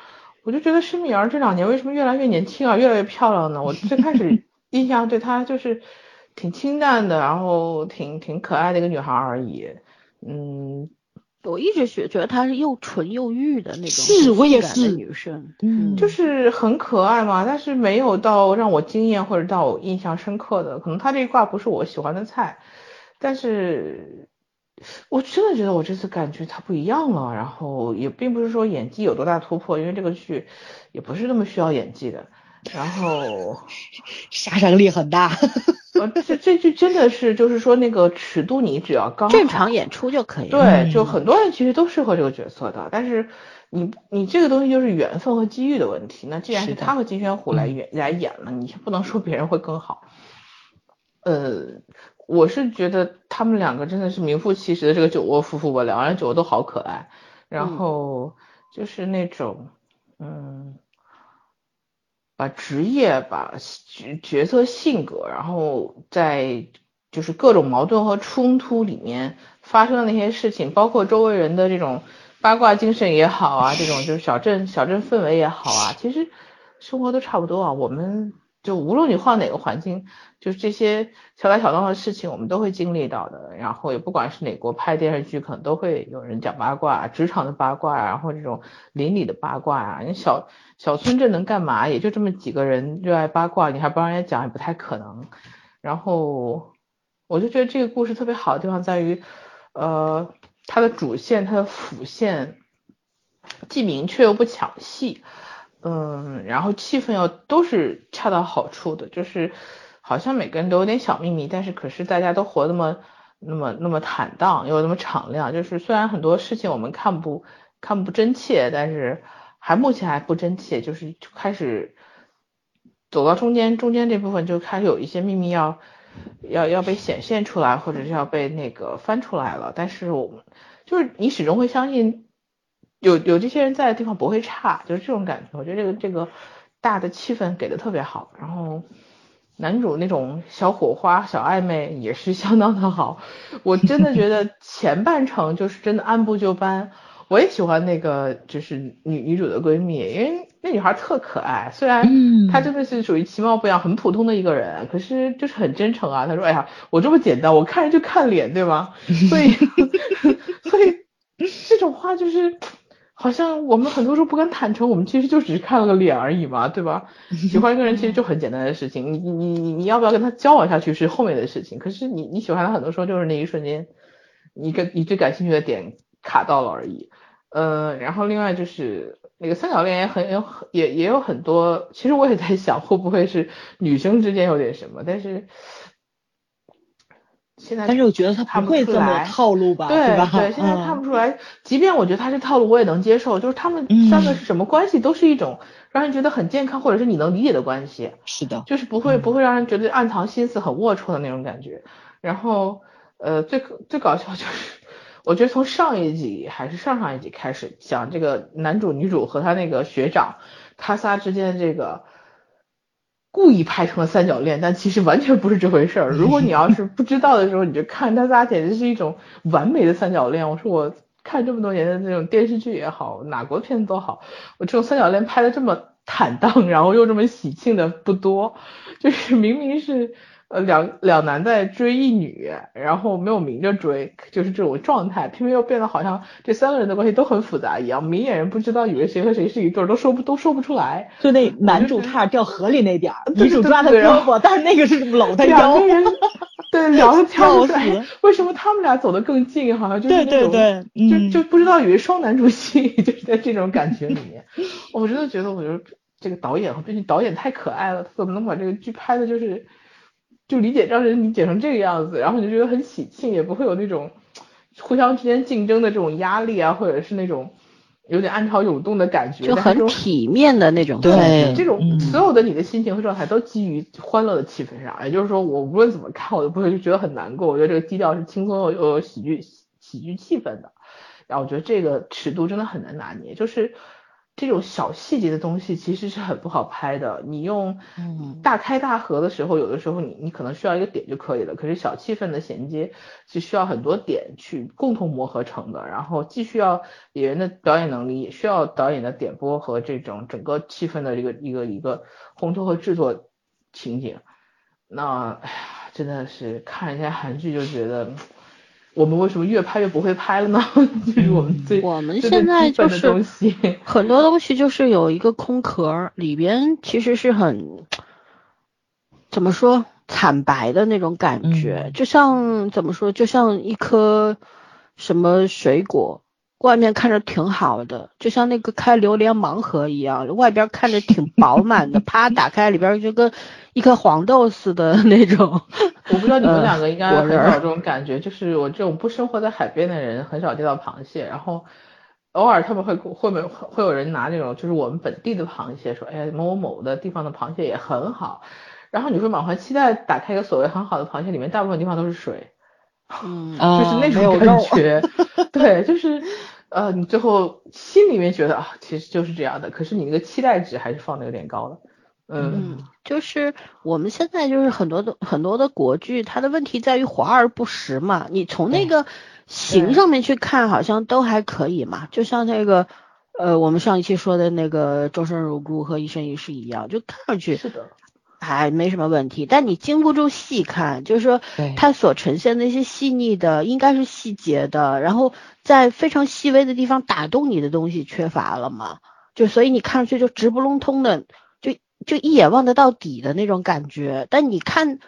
我就觉得申敏儿这两年为什么越来越年轻啊，越来越漂亮呢？我最开始 [laughs] 印象对她就是挺清淡的，然后挺挺可爱的一个女孩而已，嗯。我一直觉觉得她是又纯又欲的那种，是我也是女生，嗯，就是很可爱嘛，但是没有到让我惊艳或者到我印象深刻的，可能她这一挂不是我喜欢的菜，但是我真的觉得我这次感觉她不一样了，然后也并不是说演技有多大突破，因为这个剧也不是那么需要演技的。然后 [laughs] 杀伤力很大，呃，这这剧真的是就是说那个尺度，你只要刚正常演出就可以。对，就很多人其实都适合这个角色的，但是你你这个东西就是缘分和机遇的问题。那既然是他和金宣虎来演来演了，你不能说别人会更好。呃，我是觉得他们两个真的是名副其实的这个酒窝夫妇吧，两个人酒窝都好可爱，然后就是那种嗯。把职业、把角角色性格，然后在就是各种矛盾和冲突里面发生的那些事情，包括周围人的这种八卦精神也好啊，这种就是小镇小镇氛围也好啊，其实生活都差不多啊，我们。就无论你换哪个环境，就是这些小打小闹的事情，我们都会经历到的。然后也不管是哪国拍电视剧，可能都会有人讲八卦，职场的八卦，然后这种邻里的八卦啊。你小小村镇能干嘛？也就这么几个人热爱八卦，你还不让人家讲，也不太可能。然后我就觉得这个故事特别好的地方在于，呃，它的主线、它的辅线既明确又不抢戏。嗯，然后气氛要都是恰到好处的，就是好像每个人都有点小秘密，但是可是大家都活那么那么那么坦荡，又那么敞亮。就是虽然很多事情我们看不看不真切，但是还目前还不真切，就是就开始走到中间，中间这部分就开始有一些秘密要要要被显现出来，或者是要被那个翻出来了。但是我们就是你始终会相信。有有这些人在的地方不会差，就是这种感觉。我觉得这个这个大的气氛给的特别好，然后男主那种小火花、小暧昧也是相当的好。我真的觉得前半程就是真的按部就班。我也喜欢那个就是女女主的闺蜜，因为那女孩特可爱。虽然她真的是属于其貌不扬、很普通的一个人，可是就是很真诚啊。她说：“哎呀，我这么简单，我看人就看脸，对吗？”所以 [laughs] 所以这种话就是。好像我们很多时候不敢坦诚，我们其实就只是看了个脸而已嘛，对吧？喜欢一个人其实就很简单的事情，你你你你要不要跟他交往下去是后面的事情，可是你你喜欢他很多时候就是那一瞬间，你跟你最感兴趣的点卡到了而已。呃，然后另外就是那个三角恋也很有也也有很多，其实我也在想会不会是女生之间有点什么，但是。现在，但是我觉得他不会这么套路吧？对吧？对，现在看不出来。即便我觉得他是套路，我也能接受。就是他们三个是什么关系，都是一种让人觉得很健康，或者是你能理解的关系。是的，就是不会不会让人觉得暗藏心思、很龌龊的那种感觉。然后，呃，最最搞笑就是，我觉得从上一集还是上上一集开始讲这个男主、女主和他那个学长，他仨之间的这个。故意拍成了三角恋，但其实完全不是这回事儿。如果你要是不知道的时候，你就看他仨，简直是一种完美的三角恋。我说我看这么多年的那种电视剧也好，哪国片子都好，我这种三角恋拍的这么坦荡，然后又这么喜庆的不多，就是明明是。呃，两两男在追一女，然后没有明着追，就是这种状态，偏偏又变得好像这三个人的关系都很复杂一样，明眼人不知道以为谁和谁是一对，都说不都说不出来。就那男主差点掉河里那点儿，女主抓他胳膊，但是那个是搂他腰。[laughs] 对，聊的跳出来，为什么他们俩走得更近？好像就是那种，就就不知道以为双男主戏，[laughs] 就是在这种感觉里面。我真的觉得，我觉得这个导演，毕竟导演太可爱了，他怎么能把这个剧拍的，就是。就理解让人理解成这个样子，然后你就觉得很喜庆，也不会有那种互相之间竞争的这种压力啊，或者是那种有点暗潮涌动的感觉，就很体面的那种。对，这种所有的你的心情和状态都基于欢乐的气氛上，也就是说，我无论怎么看，我都不会觉得很难过。我觉得这个基调是轻松又有喜剧喜剧气氛的，然后我觉得这个尺度真的很难拿捏，就是。这种小细节的东西其实是很不好拍的。你用大开大合的时候，有的时候你你可能需要一个点就可以了。可是小气氛的衔接是需要很多点去共同磨合成的。然后既需要演员的表演能力，也需要导演的点拨和这种整个气氛的一个一个一个烘托和制作情景。那哎呀，真的是看一下韩剧就觉得。我们为什么越拍越不会拍了呢？[laughs] 就是我们最我们现在就是 [laughs] 很多东西就是有一个空壳，里边其实是很怎么说惨白的那种感觉，就像怎么说，就像一颗什么水果，外面看着挺好的，就像那个开榴莲盲盒一样，外边看着挺饱满的，啪打开里边就跟一颗黄豆似的那种。[laughs] 我不知道你们两个应该很少这种感觉，就是我这种不生活在海边的人很少见到螃蟹，然后偶尔他们会会会会有人拿那种就是我们本地的螃蟹说，哎某某某的地方的螃蟹也很好，然后你会满怀期待打开一个所谓很好的螃蟹，里面大部分地方都是水，嗯，就是那种感觉，[laughs] 对，就是呃你最后心里面觉得啊其实就是这样的，可是你那个期待值还是放的有点高了。嗯，就是我们现在就是很多的很多的国剧，它的问题在于华而不实嘛。你从那个形上面去看，好像都还可以嘛。就像那个呃，我们上一期说的那个《周生如故》和《一生一世》一样，就看上去是的，还没什么问题。但你经不住细看，就是说它所呈现那些细腻的，应该是细节的，然后在非常细微的地方打动你的东西缺乏了嘛。就所以你看上去就直不隆通的。就就一眼望得到底的那种感觉，但你看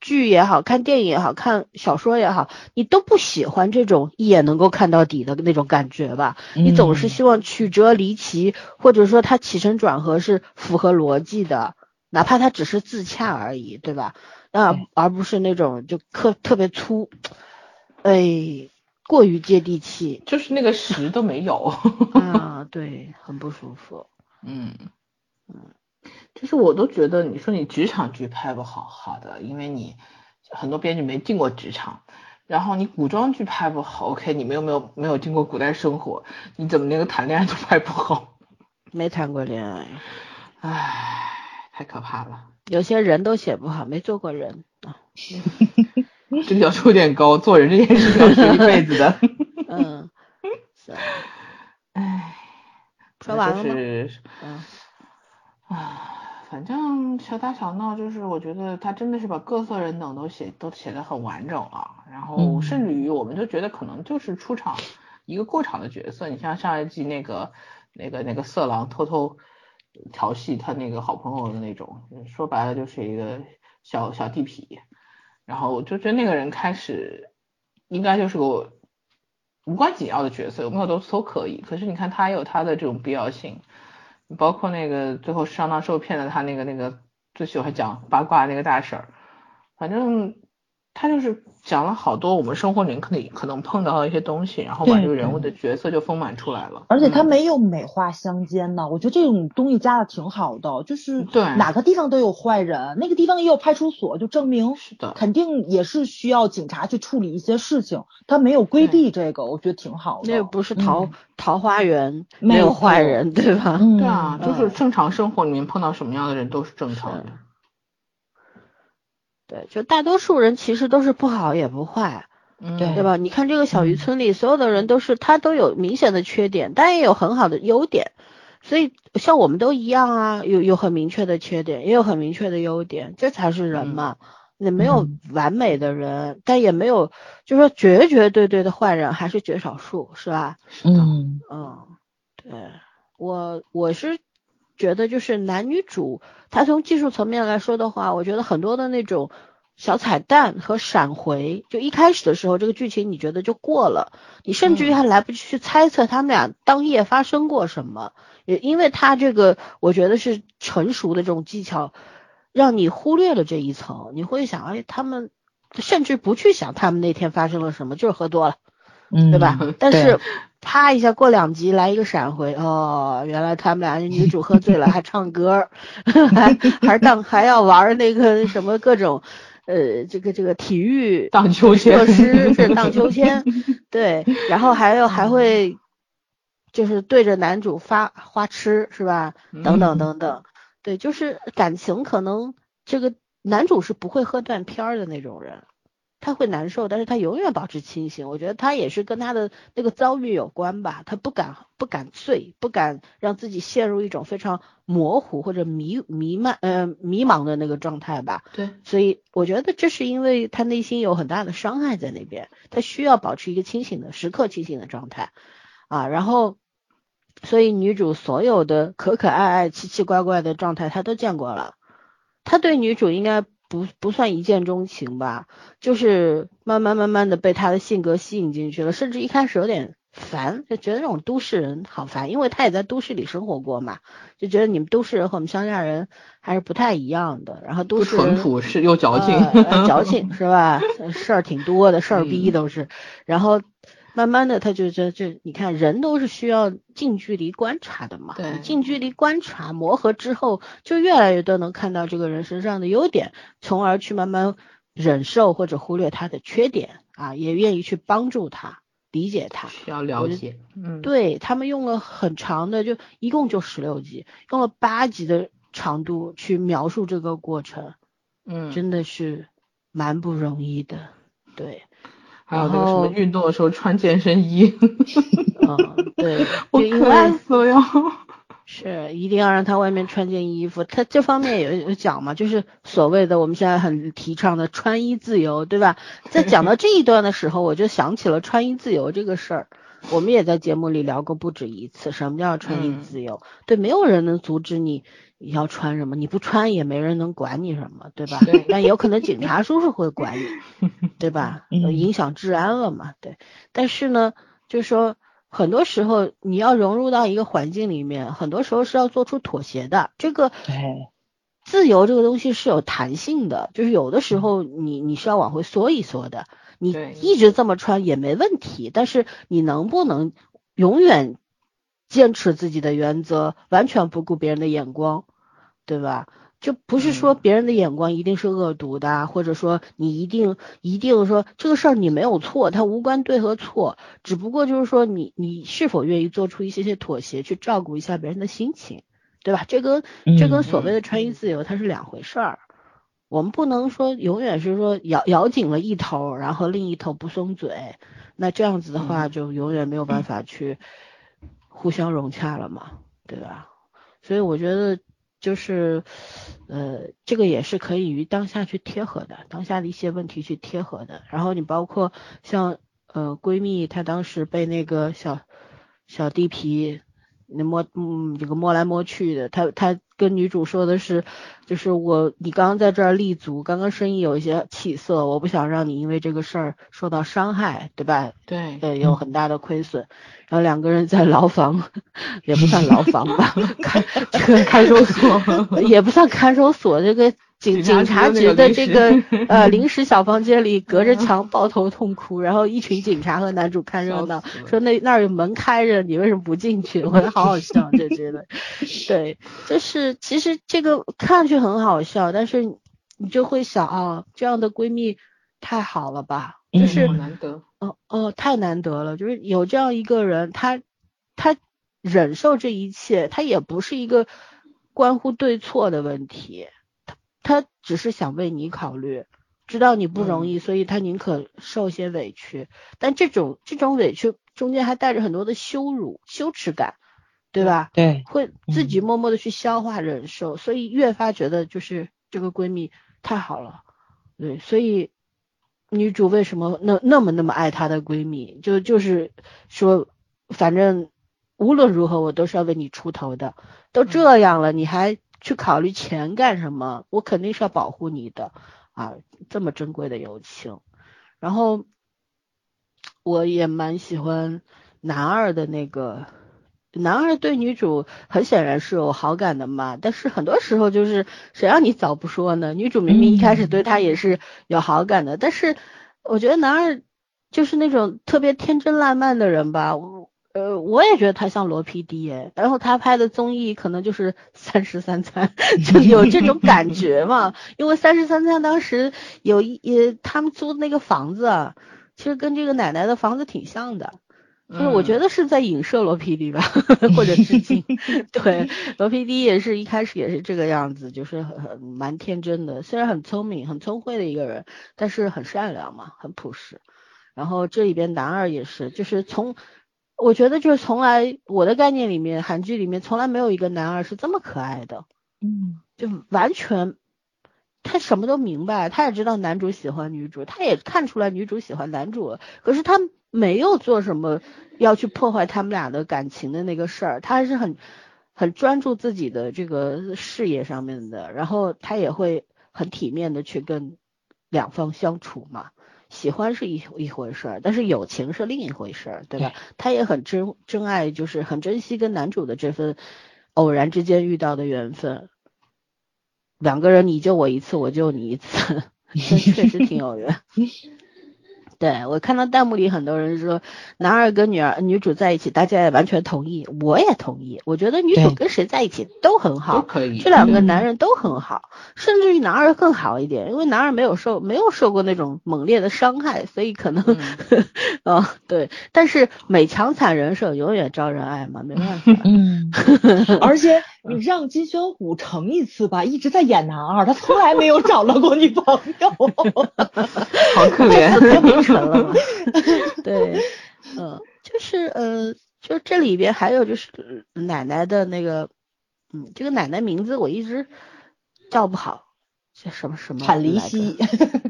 剧也好看电影也好看小说也好，你都不喜欢这种一眼能够看到底的那种感觉吧？你总是希望曲折离奇，或者说它起承转合是符合逻辑的，哪怕他只是自洽而已，对吧？啊，而不是那种就特特别粗，哎，过于接地气，就是那个实都没有。[laughs] 啊，对，很不舒服。嗯嗯，其实我都觉得，你说你职场剧拍不好，好的，因为你很多编剧没进过职场。然后你古装剧拍不好，OK，你们又没有没有经过古代生活，你怎么那个谈恋爱都拍不好？没谈过恋爱，唉，太可怕了。有些人都写不好，没做过人啊。这个要求有点高，做人这件事要学一辈子的。[laughs] 嗯，是。唉，说完了吗？嗯。啊。反正小打小闹，就是我觉得他真的是把各色人等都写都写的很完整了，然后甚至于我们就觉得可能就是出场一个过场的角色。你像上一季那个那个那个色狼偷偷调戏他那个好朋友的那种，说白了就是一个小小地痞，然后我就觉得那个人开始应该就是个无关紧要的角色，有没有都都可以。可是你看他有他的这种必要性。包括那个最后上当受骗的他那个那个最喜欢讲八卦那个大婶儿，反正他就是讲了好多我们生活里可能可能碰到的一些东西，然后把这个人物的角色就丰满出来了。而且他没有美化乡间呢，我觉得这种东西加的挺好的，就是对哪个地方都有坏人，那个地方也有派出所，就证明是的，肯定也是需要警察去处理一些事情。他没有规避这个，我觉得挺好的。那不是桃桃花源，没有坏人，对吧？对啊，就是正常生活里面碰到什么样的人都是正常的。对，就大多数人其实都是不好也不坏，对对吧？你看这个小渔村里，所有的人都是他都有明显的缺点，但也有很好的优点，所以像我们都一样啊，有有很明确的缺点，也有很明确的优点，这才是人嘛。也没有完美的人，但也没有就是说绝绝对对的坏人，还是绝少数，是吧？嗯嗯，对我我是。觉得就是男女主，他从技术层面来说的话，我觉得很多的那种小彩蛋和闪回，就一开始的时候这个剧情你觉得就过了，你甚至于还来不及去猜测他们俩当夜发生过什么，也因为他这个我觉得是成熟的这种技巧，让你忽略了这一层，你会想，哎，他们甚至不去想他们那天发生了什么，就是喝多了，嗯对吧？但是。啪一下过两集来一个闪回哦，原来他们俩女主喝醉了 [laughs] 还唱歌，[laughs] 还还荡还要玩那个什么各种呃这个这个体育荡秋千设施是荡秋千，[laughs] 对，然后还有还会就是对着男主发花痴是吧？等等等等，对，就是感情可能这个男主是不会喝断片儿的那种人。他会难受，但是他永远保持清醒。我觉得他也是跟他的那个遭遇有关吧。他不敢不敢醉，不敢让自己陷入一种非常模糊或者迷迷漫呃迷茫的那个状态吧。对，所以我觉得这是因为他内心有很大的伤害在那边，他需要保持一个清醒的时刻清醒的状态啊。然后，所以女主所有的可可爱爱、奇奇怪怪的状态，他都见过了。他对女主应该。不不算一见钟情吧，就是慢慢慢慢的被他的性格吸引进去了，甚至一开始有点烦，就觉得这种都市人好烦，因为他也在都市里生活过嘛，就觉得你们都市人和我们乡下人还是不太一样的。然后都市淳朴是又矫情，矫情是吧？事儿挺多的，事儿逼都是，然后。慢慢的，他就这这，你看人都是需要近距离观察的嘛。对，近距离观察磨合之后，就越来越多能看到这个人身上的优点，从而去慢慢忍受或者忽略他的缺点啊，也愿意去帮助他，理解他。需要了解，嗯，对他们用了很长的，就一共就十六集，用了八集的长度去描述这个过程，嗯，真的是蛮不容易的，对。还有那个什么运动的时候穿健身衣，[laughs] 嗯，对，[laughs] 我可爱死了。[laughs] 是，一定要让他外面穿件衣服。他这方面有有讲嘛，就是所谓的我们现在很提倡的穿衣自由，对吧？在讲到这一段的时候，我就想起了穿衣自由这个事儿。我们也在节目里聊过不止一次，什么叫穿衣自由？对，没有人能阻止你。你要穿什么？你不穿也没人能管你什么，对吧？但有可能警察叔叔会管你，[laughs] 对吧？影响治安了嘛？对。但是呢，就是说，很多时候你要融入到一个环境里面，很多时候是要做出妥协的。这个对，自由这个东西是有弹性的，就是有的时候你你是要往回缩一缩的，你一直这么穿也没问题，但是你能不能永远坚持自己的原则，完全不顾别人的眼光，对吧？就不是说别人的眼光一定是恶毒的，或者说你一定一定说这个事儿你没有错，它无关对和错，只不过就是说你你是否愿意做出一些些妥协，去照顾一下别人的心情，对吧？这跟这跟所谓的穿衣自由它是两回事儿，我们不能说永远是说咬咬紧了一头，然后另一头不松嘴，那这样子的话就永远没有办法去互相融洽了嘛，对吧？所以我觉得。就是，呃，这个也是可以与当下去贴合的，当下的一些问题去贴合的。然后你包括像呃闺蜜，她当时被那个小小地皮。那摸嗯，这个摸来摸去的，她她跟女主说的是，就是我你刚刚在这儿立足，刚刚生意有一些起色，我不想让你因为这个事儿受到伤害，对吧？对，对，有很大的亏损。然后两个人在牢房，也不算牢房吧，看这个看守所，也不算看守所，这个。警警察局的这个 [laughs] 呃临时小房间里，隔着墙抱头痛哭，然后一群警察和男主看热闹，说那那儿有门开着，你为什么不进去？[laughs] 我觉得好好笑，就觉得，对，就是其实这个看上去很好笑，但是你就会想啊，这样的闺蜜太好了吧，就是难得，哦哦，太难得了，就是有这样一个人，他他忍受这一切，他也不是一个关乎对错的问题。他只是想为你考虑，知道你不容易，所以他宁可受些委屈。但这种这种委屈中间还带着很多的羞辱、羞耻感，对吧？对，会自己默默的去消化、忍受，所以越发觉得就是这个闺蜜太好了。对，所以女主为什么那那么那么爱她的闺蜜？就就是说，反正无论如何我都是要为你出头的。都这样了，你还？去考虑钱干什么？我肯定是要保护你的啊，这么珍贵的友情。然后我也蛮喜欢男二的那个，男二对女主很显然是有好感的嘛。但是很多时候就是谁让你早不说呢？女主明明一开始对他也是有好感的，但是我觉得男二就是那种特别天真烂漫的人吧。呃，我也觉得他像罗 PD，然后他拍的综艺可能就是《三十三餐》，就有这种感觉嘛。[laughs] 因为《三十三餐》当时有一也他们租的那个房子，其实跟这个奶奶的房子挺像的，就是我觉得是在影射罗 PD 吧，[laughs] 或者致敬。[laughs] 对，罗 PD 也是一开始也是这个样子，就是很很蛮天真的，虽然很聪明、很聪慧的一个人，但是很善良嘛，很朴实。然后这里边男二也是，就是从。我觉得就是从来我的概念里面，韩剧里面从来没有一个男二是这么可爱的，嗯，就完全他什么都明白，他也知道男主喜欢女主，他也看出来女主喜欢男主，可是他没有做什么要去破坏他们俩的感情的那个事儿，他还是很很专注自己的这个事业上面的，然后他也会很体面的去跟两方相处嘛。喜欢是一一回事儿，但是友情是另一回事儿，对吧？他也很珍珍爱，就是很珍惜跟男主的这份偶然之间遇到的缘分。两个人你救我一次，我救你一次，[laughs] [laughs] 确实挺有缘。对我看到弹幕里很多人说男二跟女二女主在一起，大家也完全同意，我也同意。我觉得女主跟谁在一起都很好，可以。这两个男人都很好，甚至于男二更好一点，因为男二没有受没有受过那种猛烈的伤害，所以可能，嗯，[laughs] 对。但是美强惨人设永远招人爱嘛，没办法。嗯，[laughs] 而且你让金宣虎成一次吧，一直在演男二，他从来没有找到过女朋友，[laughs] 好可怜。成了嘛？[laughs] 对，嗯，就是呃，就这里边还有就是奶奶的那个，嗯，这个奶奶名字我一直叫不好，叫什么什么？坎离西，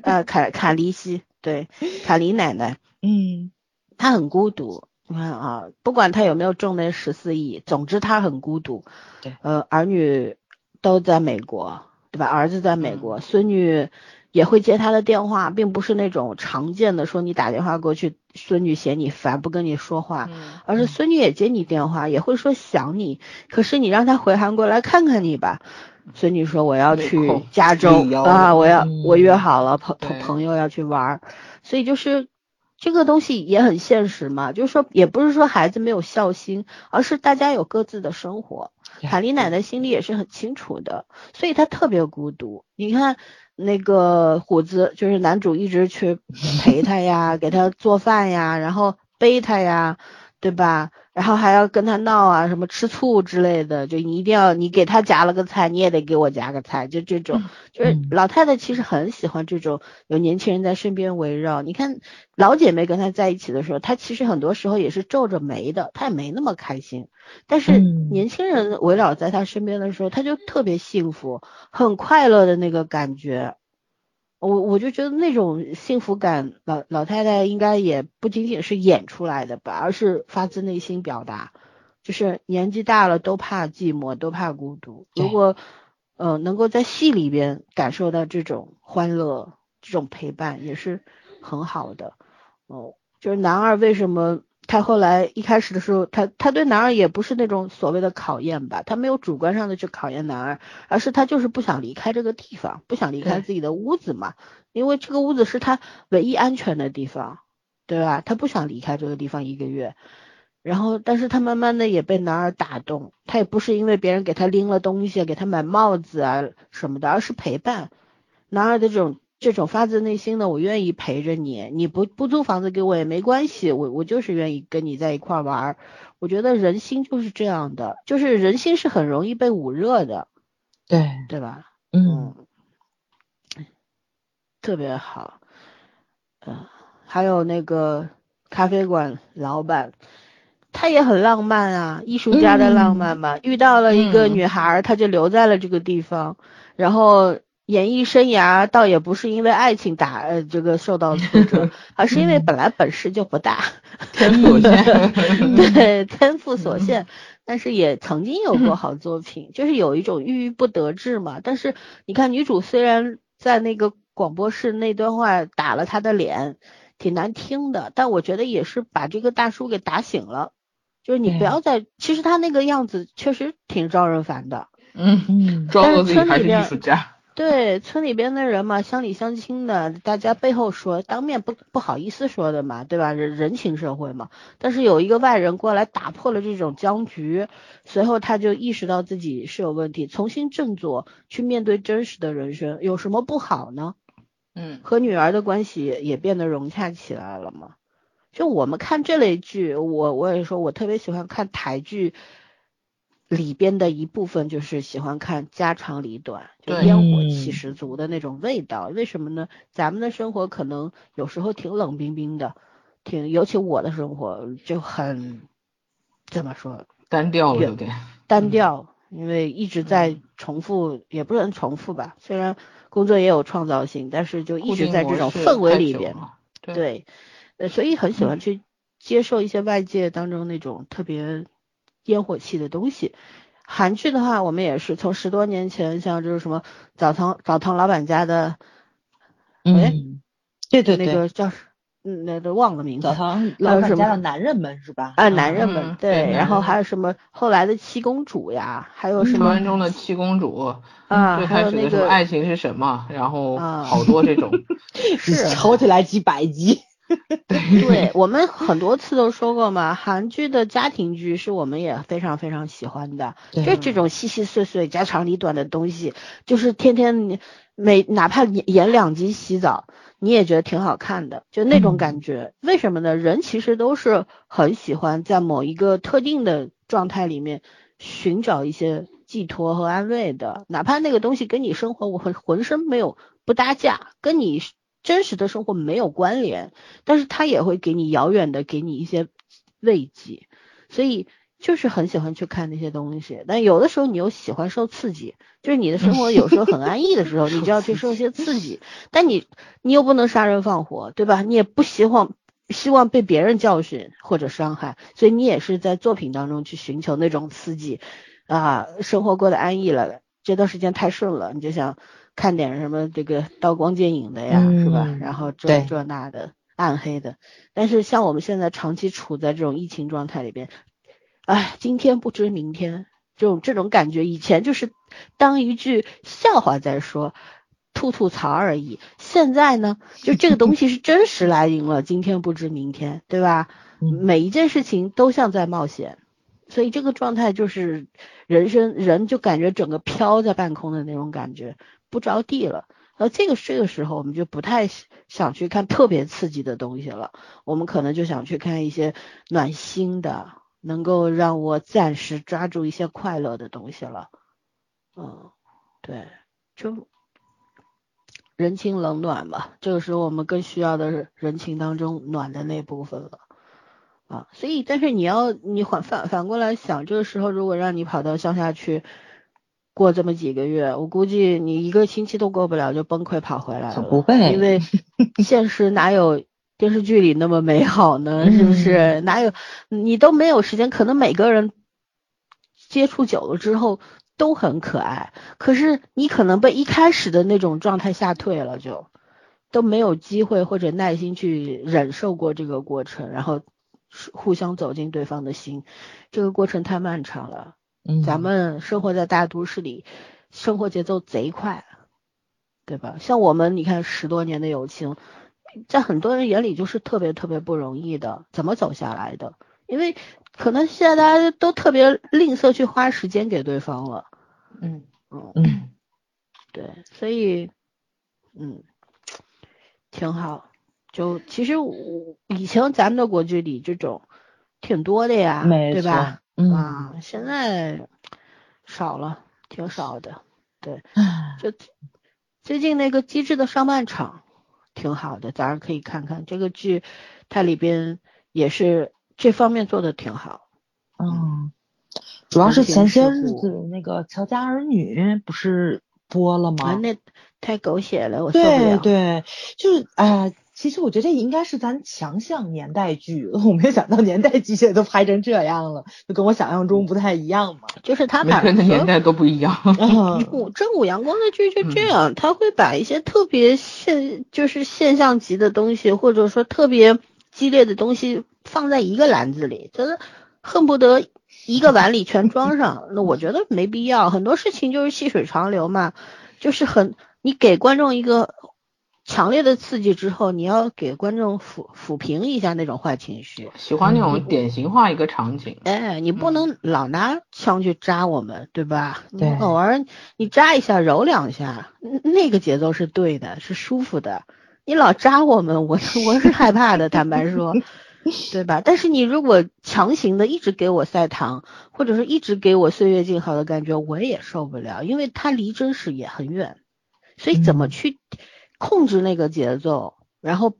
呃，坎坎离西，对，[laughs] 坎离奶奶，嗯，她很孤独，你看啊，不管他有没有中那十四亿，总之他很孤独，对，呃，儿女都在美国，对吧？儿子在美国，孙女。也会接他的电话，并不是那种常见的说你打电话过去，孙女嫌你烦不跟你说话，而是孙女也接你电话，也会说想你，可是你让他回韩国来看看你吧，孙女说我要去加州啊，我要嗯我约好了朋对朋朋友要去玩儿，所以就是这个东西也很现实嘛，就是说也不是说孩子没有孝心，而是大家有各自的生活。对海丽奶奶心里也是很清楚的，所以她特别孤独。你看那个虎子，就是男主一直去陪她呀，给她做饭呀，然后背她呀，对吧？然后还要跟他闹啊，什么吃醋之类的，就你一定要你给他夹了个菜，你也得给我夹个菜，就这种。就是嗯老太太其实很喜欢这种有年轻人在身边围绕。你看老姐妹跟她在一起的时候，她其实很多时候也是皱着眉的，她也没那么开心。但是嗯年轻人围绕在她身边的时候，她就特别幸福，很快乐的那个感觉。我我就觉得那种幸福感，老老太太应该也不仅仅是演出来的吧，而是发自内心表达。就是年纪大了都怕寂寞，都怕孤独。如果呃能够在戏里边感受到这种欢乐、这种陪伴，也是很好的。哦，就是男二为什么他后来一开始的时候，他他对男二也不是那种所谓的考验吧，他没有主观上的去考验男二，而是他就是不想离开这个地方，不想离开自己的屋子嘛，因为这个屋子是他唯一安全的地方，对吧？他不想离开这个地方一个月。然后，但是他慢慢的也被男二打动，他也不是因为别人给他拎了东西，给他买帽子啊什么的，而是陪伴。男二的这种这种发自内心的，我愿意陪着你，你不不租房子给我也没关系，我我就是愿意跟你在一块儿玩儿。我觉得人心就是这样的，就是人心是很容易被捂热的，对，对吧？嗯，特别好。嗯、还有那个咖啡馆老板，他也很浪漫啊，艺术家的浪漫嘛。遇到了一个嗯女孩儿，他就留在了这个地方，然后演艺生涯倒也不是因为爱情打呃这个受到挫折，[laughs] 而是因为嗯本来本事就不大，[laughs] 天赋。[laughs] 对，天赋所限，但是也曾经有过好作品，就是有一种郁郁不得志嘛。但是你看，女主虽然在那个广播室那段话打了他的脸，挺难听的，但我觉得也是把这个大叔给打醒了。就是你不要再，其实他那个样子确实挺招人烦的。嗯，嗯，装作自己还是艺术家。对，村里边的人嘛，乡里乡亲的，大家背后说，当面不不好意思说的嘛，对吧？人人情社会嘛。但是有一个外人过来打破了这种僵局，随后他就意识到自己是有问题，重新振作，去面对真实的人生，有什么不好呢？嗯和女儿的关系也变得融洽起来了嘛。就我们看这类剧，我我也说，我特别喜欢看台剧里边的一部分，就是喜欢看家长里短，就烟火气嗯十足的那种味道。为什么呢？咱们的生活可能有时候挺冷冰冰的，挺尤其我的生活就很怎么说单调了远有点。单调，因为一直在重复，也不能重复吧。虽然工作也有创造性，但是就一直在这种氛围里边。对，对，呃，所以很喜欢去接受一些外界当中那种特别烟火气的东西。韩剧的话，我们也是从十多年前，像就是什么澡堂澡堂老板家的哎嗯，对对对，那个叫，嗯，那都忘了名字澡。堂老板家的男人们是吧？啊，男人们嗯对，对然后还有什么后来的七公主呀，还有什么传么闻中的七公主，啊，最还有那开始的什么个爱情是什么，然后啊好多这种。[laughs] 是抄起来几百集。[laughs] 对我们很多次都说过嘛，韩剧的家庭剧是我们也非常非常喜欢的，对就这种细细碎碎、家长里短的东西，就是天天你每哪怕演演两集洗澡，你也觉得挺好看的，就那种嗯感觉。为什么呢？人其实都是很喜欢在某一个特定的状态里面寻找一些寄托和安慰的，哪怕那个东西跟你生活我浑浑身没有不搭架，跟你真实的生活没有关联。但是他也会给你遥远的给你一些慰藉，所以就是很喜欢去看那些东西。但有的时候你又喜欢受刺激，就是你的生活有时候很安逸的时候，你就要去受一些刺激，但你你又不能杀人放火，对吧？你也不希望希望被别人教训或者伤害，所以你也是在作品当中去寻求那种刺激啊，生活过得安逸了，这段时间太顺了，你就想。看点什么这个刀光剑影的呀，是吧？嗯然后这这那的暗黑的，但是像我们现在长期处在这种疫情状态里边，哎，今天不知明天，这种这种感觉，以前就是当一句笑话在说，吐吐槽而已。现在呢，就这个东西是真实来临了，今天不知明天，对吧？每一件事情都像在冒险，所以这个状态就是人生人就感觉整个飘在半空的那种感觉，不着地了。那这个这个时候，我们就不太想去看特别刺激的东西了，我们可能就想去看一些暖心的，能够让我暂时抓住一些快乐的东西了。嗯，对，就人情冷暖吧，这个时候我们更需要的是人情当中暖的那部分了。啊，所以但是你要你反反反过来想，这个时候如果让你跑到乡下去。过这么几个月，我估计你一个星期都过不了就崩溃跑回来了。不会，因为 [laughs] 现实哪有电视剧里那么美好呢？是不是？哪有你都没有时间？可能每个人接触久了之后都很可爱，可是你可能被一开始的那种状态吓退了，就都没有机会或者耐心去忍受过这个过程，然后互相走进对方的心，这个过程太漫长了。咱们生活在大都市里，生活节奏贼快，对吧？像我们，你看十多年的友情，在很多人眼里就是特别特别不容易的，怎么走下来的？因为可能现在大家都特别吝啬去花时间给对方了。嗯嗯嗯，对，所以嗯挺好。就其实我以前咱们的国剧里这种挺多的呀，对吧？啊，现在少了，挺少的。对，就最近那个机智的上半场挺好的，咱可以看看这个剧，它里边也是这方面做的挺好。嗯，主要是前些日子那个《乔家儿女》不是播了吗？那太狗血了，我受不了。对对，就是哎。其实我觉得这应该是咱强项年代剧，[laughs] 我没有想到年代剧现在都拍成这样了，就跟我想象中不太一样嘛。就是他把每个年代都不一样。[laughs] 五正午阳光的剧就这样，他会把一些特别现就是现象级的东西，或者说特别激烈的东西放在一个篮子里，就是恨不得一个碗里全装上。那我觉得没必要，很多事情就是细水长流嘛，就是很你给观众一个。强烈的刺激之后，你要给观众抚抚平一下那种坏情绪。喜欢那种典型化一个场景。哎，你不能老拿枪去扎我们，对吧？对。偶尔你扎一下，揉两下，那个节奏是对的，是舒服的。你老扎我们，我我是害怕的，坦白说，[laughs] 对吧？但是你如果强行的一直给我塞糖，或者是一直给我岁月静好的感觉，我也受不了，因为它离真实也很远。所以怎么去？控制那个节奏，然后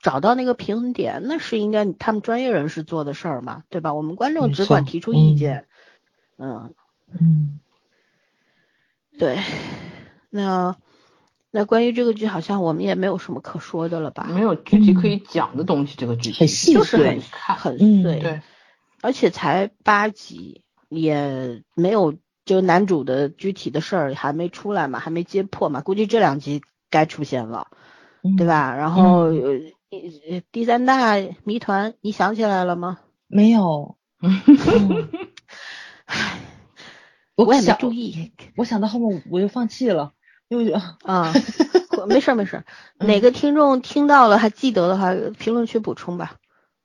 找到那个平衡点，那是应该他们专业人士做的事儿嘛，对吧？我们观众只管提出意见。嗯嗯，对。那那关于这个剧，好像我们也没有什么可说的了吧？没有具体可以讲的东西，这个剧很细碎，很碎。对，而且才八集，也没有就男主的具体的事儿还没出来嘛，还没揭破嘛，估计这两集。该出现了，对吧？然后第三大谜团，你想起来了吗？没有。[laughs] 唉，我也没注意。我想到后面我就放弃了，因为啊，没事没事。[laughs] 哪个听众听到了还记得的话，评论区补充吧。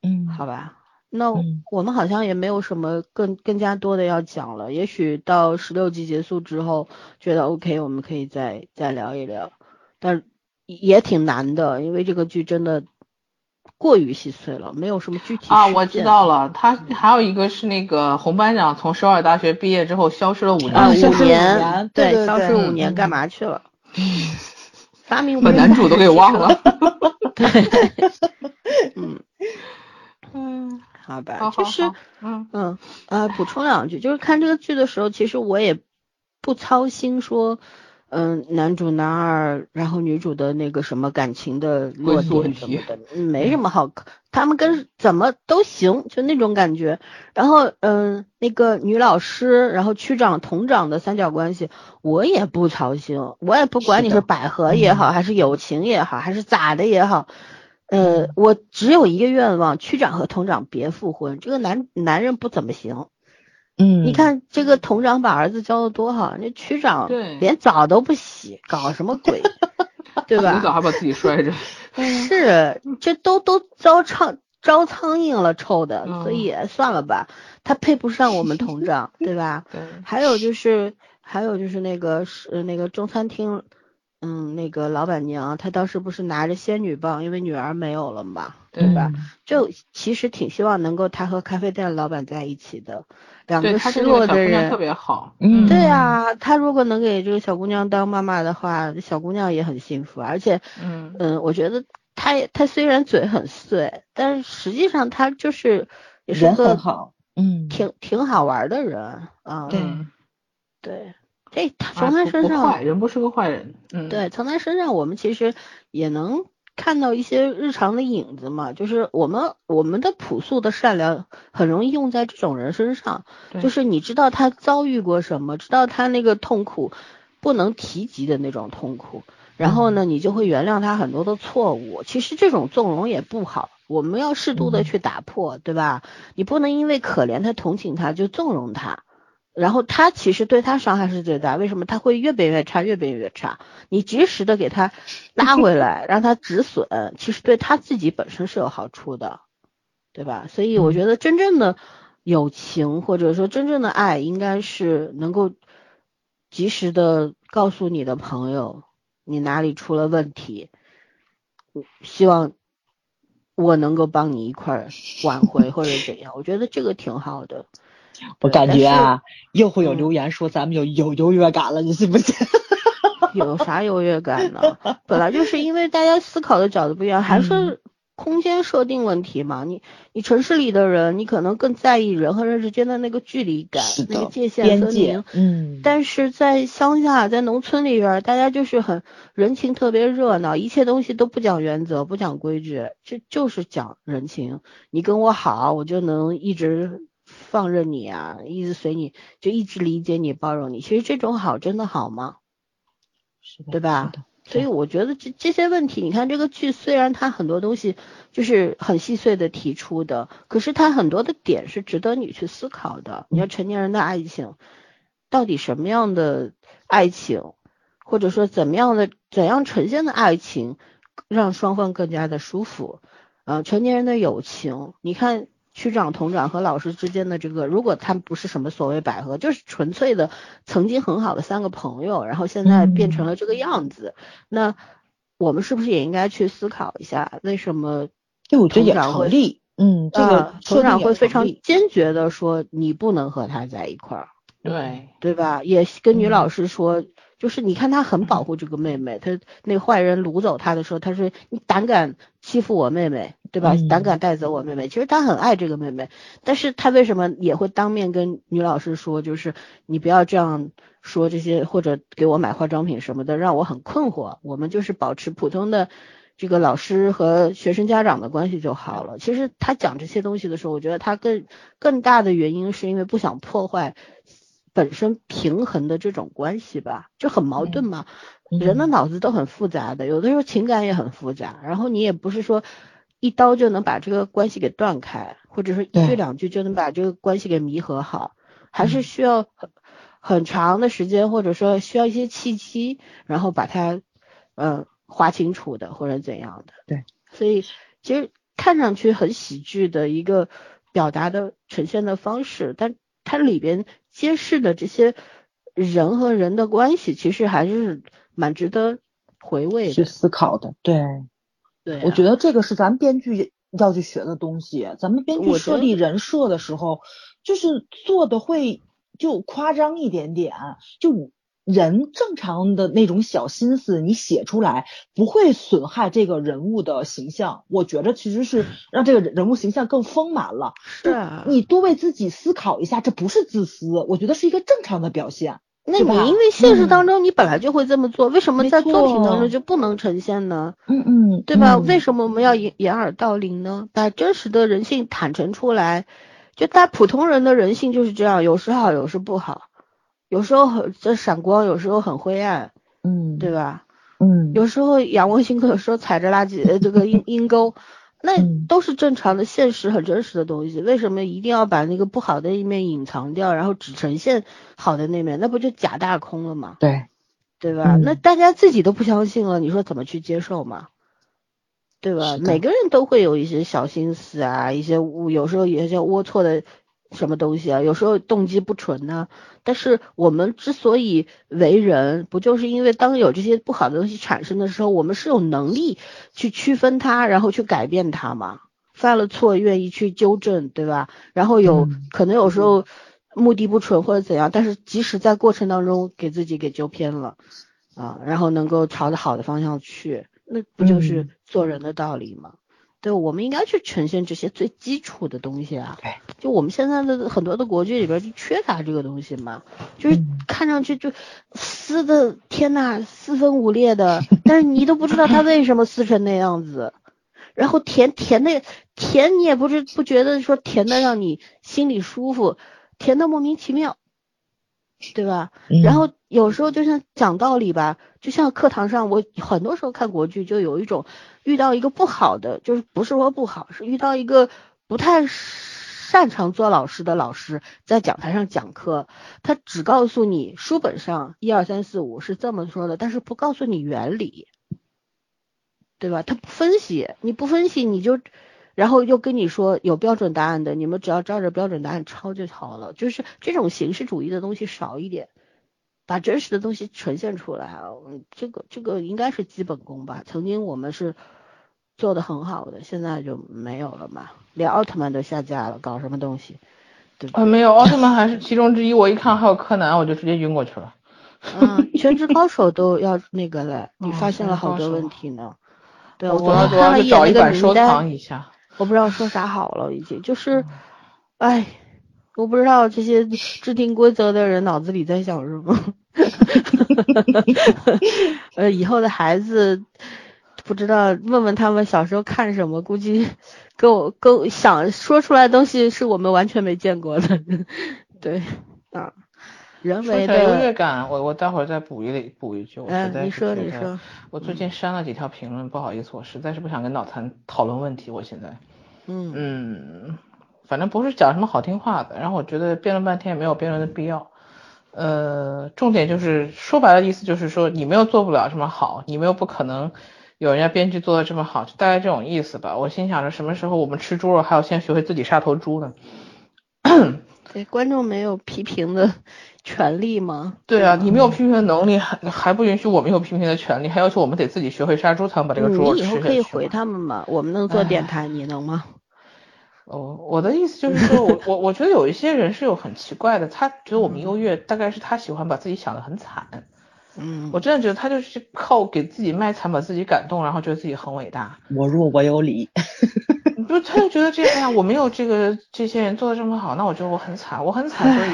嗯，好吧。那我们好像也没有什么更更加多的要讲了。也许到十六集结束之后，觉得 OK，我们可以再再聊一聊。但也挺难的，因为这个剧真的过于细碎了，没有什么具体啊。我知道了，他还有一个是那个红班长从首尔大学毕业之后消失了五年，五年，对，消失五年干嘛去了？[laughs] 发明把男主都给 [laughs] 忘了。[laughs] 对，嗯嗯，好吧，就是嗯嗯呃，补充两句，就是看这个剧的时候，其实我也不操心说。嗯，男主男二，然后女主的那个什么感情的落点什么的，没什么好，他们跟怎么都行，就那种感觉。然后嗯，那个女老师，然后区长同长的三角关系，我也不操心，我也不管你是百合也好，还是友情也好，还是咋的也好，呃，我只有一个愿望，区长和同长别复婚，这个男男人不怎么行。嗯，你看这个同长把儿子教的多好，那区长连澡都不洗，搞什么鬼，[laughs] 对吧？洗澡还把自己摔着。[laughs] 是，这都都招苍招苍蝇了，臭的，所以算了吧，他配不上我们同长，对吧？[laughs] 对。还有就是，还有就是那个是那个中餐厅，嗯，那个老板娘，她当时不是拿着仙女棒，因为女儿没有了嘛，对吧？就其实挺希望能够她和咖啡店老板在一起的，两个失落的人特别好。嗯，对啊，他如果能给这个小姑娘当妈妈的话，小姑娘也很幸福，而且，嗯嗯，我觉得。他他虽然嘴很碎，但是实际上他就是也是个好，嗯，挺挺好玩的人啊。对对，这从他身上，人不是个坏人。嗯，对，从他身上我们其实也能看到一些日常的影子嘛，就是我们我们的朴素的善良很容易用在这种人身上，就是你知道他遭遇过什么，知道他那个痛苦不能提及的那种痛苦。然后呢，你就会原谅他很多的错误。其实这种纵容也不好，我们要适度的去打破，对吧？你不能因为可怜他、同情他就纵容他，然后他其实对他伤害是最大。为什么他会越变越差，越变越差？你及时的给他拉回来，让他止损，其实对他自己本身是有好处的，对吧？所以我觉得真正的友情或者说真正的爱，应该是能够及时的告诉你的朋友。你哪里出了问题？希望我能够帮你一块挽回或者怎样？我觉得这个挺好的。我感觉啊，又会有留言说咱们有有优越感了，你信不信？[laughs] 有啥优越感呢？本来就是因为大家思考的角度不一样，还是。空间设定问题嘛，你你城市里的人，你可能更在意人和人之间的那个距离感，那个界限分明。嗯，但是在乡下，在农村里边，大家就是很人情特别热闹，一切东西都不讲原则，不讲规矩，这就是讲人情。你跟我好，我就能一直放任你啊，一直随你，就一直理解你、包容你。其实这种好真的好吗？是的，对吧？所以我觉得这这些问题，你看这个剧虽然它很多东西就是很细碎的提出的，可是它很多的点是值得你去思考的。你说成年人的爱情，到底什么样的爱情，或者说怎么样的怎样呈现的爱情，让双方更加的舒服？呃，成年人的友情，你看。区长、同长和老师之间的这个，如果他们不是什么所谓百合，就是纯粹的曾经很好的三个朋友，然后现在变成了这个样子，那我们是不是也应该去思考一下，为什么？对，我觉得也成立。嗯，这个同长会非常坚决的说，你不能和他在一块儿。对，对吧？也跟女老师说。就是你看他很保护这个妹妹，他那坏人掳走他的时候，他说你胆敢欺负我妹妹，对吧？胆敢带走我妹妹。其实他很爱这个妹妹，但是他为什么也会当面跟女老师说，就是你不要这样说这些，或者给我买化妆品什么的，让我很困惑。我们就是保持普通的这个老师和学生家长的关系就好了。其实他讲这些东西的时候，我觉得他更更大的原因是因为不想破坏。本身平衡的这种关系吧，就很矛盾嘛。人的脑子都很复杂的，有的时候情感也很复杂。然后你也不是说一刀就能把这个关系给断开，或者说一句两句就能把这个关系给弥合好，还是需要很很长的时间，或者说需要一些契机，然后把它嗯划清楚的，或者怎样的。对，所以其实看上去很喜剧的一个表达的呈现的方式，但它里边。揭示的这些人和人的关系，其实还是蛮值得回味去思考的。对，对，我觉得这个是咱们编剧要去学的东西。咱们编剧设立人设的时候，就是做的会就夸张一点点，就。人正常的那种小心思，你写出来不会损害这个人物的形象。我觉得其实是让这个人物形象更丰满了。是啊，你多为自己思考一下，这不是自私，我觉得是一个正常的表现。那你因为现实当中你本来就会这么做，为什么在作品当中就不能呈现呢？嗯嗯，对吧？为什么我们要掩掩耳盗铃呢？把真实的人性坦诚出来，就大普通人的人性就是这样，有时好，有时不好。有时候很这闪光，有时候很灰暗，嗯，对吧？嗯，有时候仰望星空，有时候踩着垃圾，呃，这个阴阴沟，[laughs] 那嗯都是正常的、现实很真实的东西，为什么一定要把那个不好的一面隐藏掉，然后只呈现好的那面？那不就假大空了吗？对，对吧？嗯那大家自己都不相信了，你说怎么去接受嘛？对吧？每个人都会有一些小心思啊，一些有时候有一些龌龊的什么东西啊，有时候动机不纯呢、但是我们之所以为人，不就是因为当有这些不好的东西产生的时候，我们是有能力去区分它，然后去改变它嘛？犯了错愿意去纠正，对吧？然后有、嗯可能有时候目的不纯或者怎样，但是即使在过程当中给自己给纠偏了啊，然后能够朝着好的方向去，那不就是嗯做人的道理吗？对，我们应该去呈现这些最基础的东西啊。对，就我们现在的很多的国剧里边就缺乏这个东西嘛，就是嗯看上去就撕的天呐，四分五裂的，[laughs] 但是你都不知道他为什么撕成那样子。然后甜甜的甜，你也不是不觉得说甜的让你心里舒服，甜的莫名其妙，对吧？嗯然后有时候就像讲道理吧，就像课堂上，我很多时候看国剧就有一种遇到一个不好的，就是不是说不好，是遇到一个不太擅长做老师的老师在讲台上讲课，他只告诉你书本上一二三四五是这么说的，但是不告诉你原理，对吧？他不分析，你不分析你就。然后又跟你说有标准答案的，你们只要照着标准答案抄就好了。就是这种形式主义的东西少一点，把真实的东西呈现出来这个这个应该是基本功吧。曾经我们是做的很好的，现在就没有了嘛，连奥特曼都下架了，搞什么东西？对吧？啊，没有，奥特曼还是其中之一。我一看还有柯南，我就直接晕过去了。嗯，全职高手都要那个了，你哦发现了好多问题呢。对，我我要去天看了一眼找一个名单藏，一下。我不知道说啥好了，已经就是，哎，我不知道这些制定规则的人脑子里在想什么。[laughs] 呃，以后的孩子不知道，问问他们小时候看什么，估计跟我跟我想说出来的东西是我们完全没见过的。[laughs] 对，啊，人为说起来优越，感，我我待会儿再补一补一句。我实嗯，在你说你说，我最近删了几条评论，不好意思，我实在是不想跟脑残讨论问题。我现在，嗯嗯，反正不是讲什么好听话的，然后我觉得辩论半天也没有辩论的必要。呃，重点就是说白了，意思就是说你们又做不了这么好，你们又不可能有人家编剧做的这么好，就大概这种意思吧。我心想着什么时候我们吃猪肉还要先学会自己杀头猪呢？对，观众没有批评的权利吗？对啊，你没有批评的能力，还还不允许我们有批评的权利，还要求我们得自己学会杀猪才能把这个猪吃下去你以后可以回他们嘛，我们能做电台，你能吗？哦，我的意思就是说，[laughs] 我我我觉得有一些人是有很奇怪的，他觉得我们优越，大概是他喜欢把自己想得很惨。嗯，我真的觉得他就是靠给自己卖惨，把自己感动，然后觉得自己很伟大。我弱我有理。[laughs] 你不，他就觉得这样，哎呀，我没有这个这些人做的这么好，那我觉得我很惨，我很惨，所以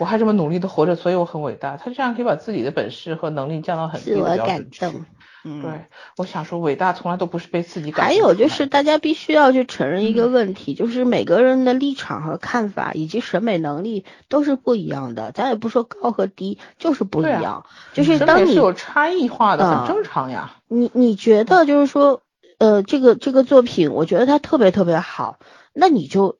我还这么努力的活着，所以我很伟大。他这样可以把自己的本事和能力降到很低自我感的标准去。动。嗯，对，我想说，伟大从来都不是被自己感还有就是，大家必须要去承认一个嗯问题，就是每个人的立场和看法以及审美能力都是不一样的。咱也不说高和低，就是不一样。就是审当你有差异化的，啊很正常呀。你你觉得就是说，呃，这个这个作品，我觉得它特别特别好，那你就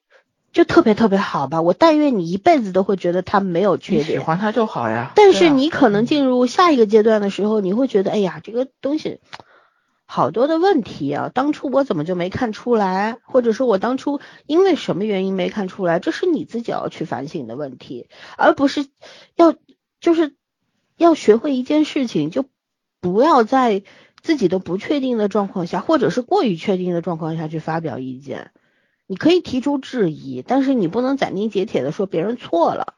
就特别特别好吧。我但愿你一辈子都会觉得他没有缺点。喜欢他就好呀。但是你可能进入下一个阶段的时候，你会觉得，哎呀，这个东西好多的问题啊，当初我怎么就没看出来，或者说我当初因为什么原因没看出来，这是你自己要去反省的问题，而不是要就是要学会一件事情，就不要在自己都不确定的状况下，或者是过于确定的状况下去发表意见。你可以提出质疑，但是你不能斩钉截铁的说别人错了，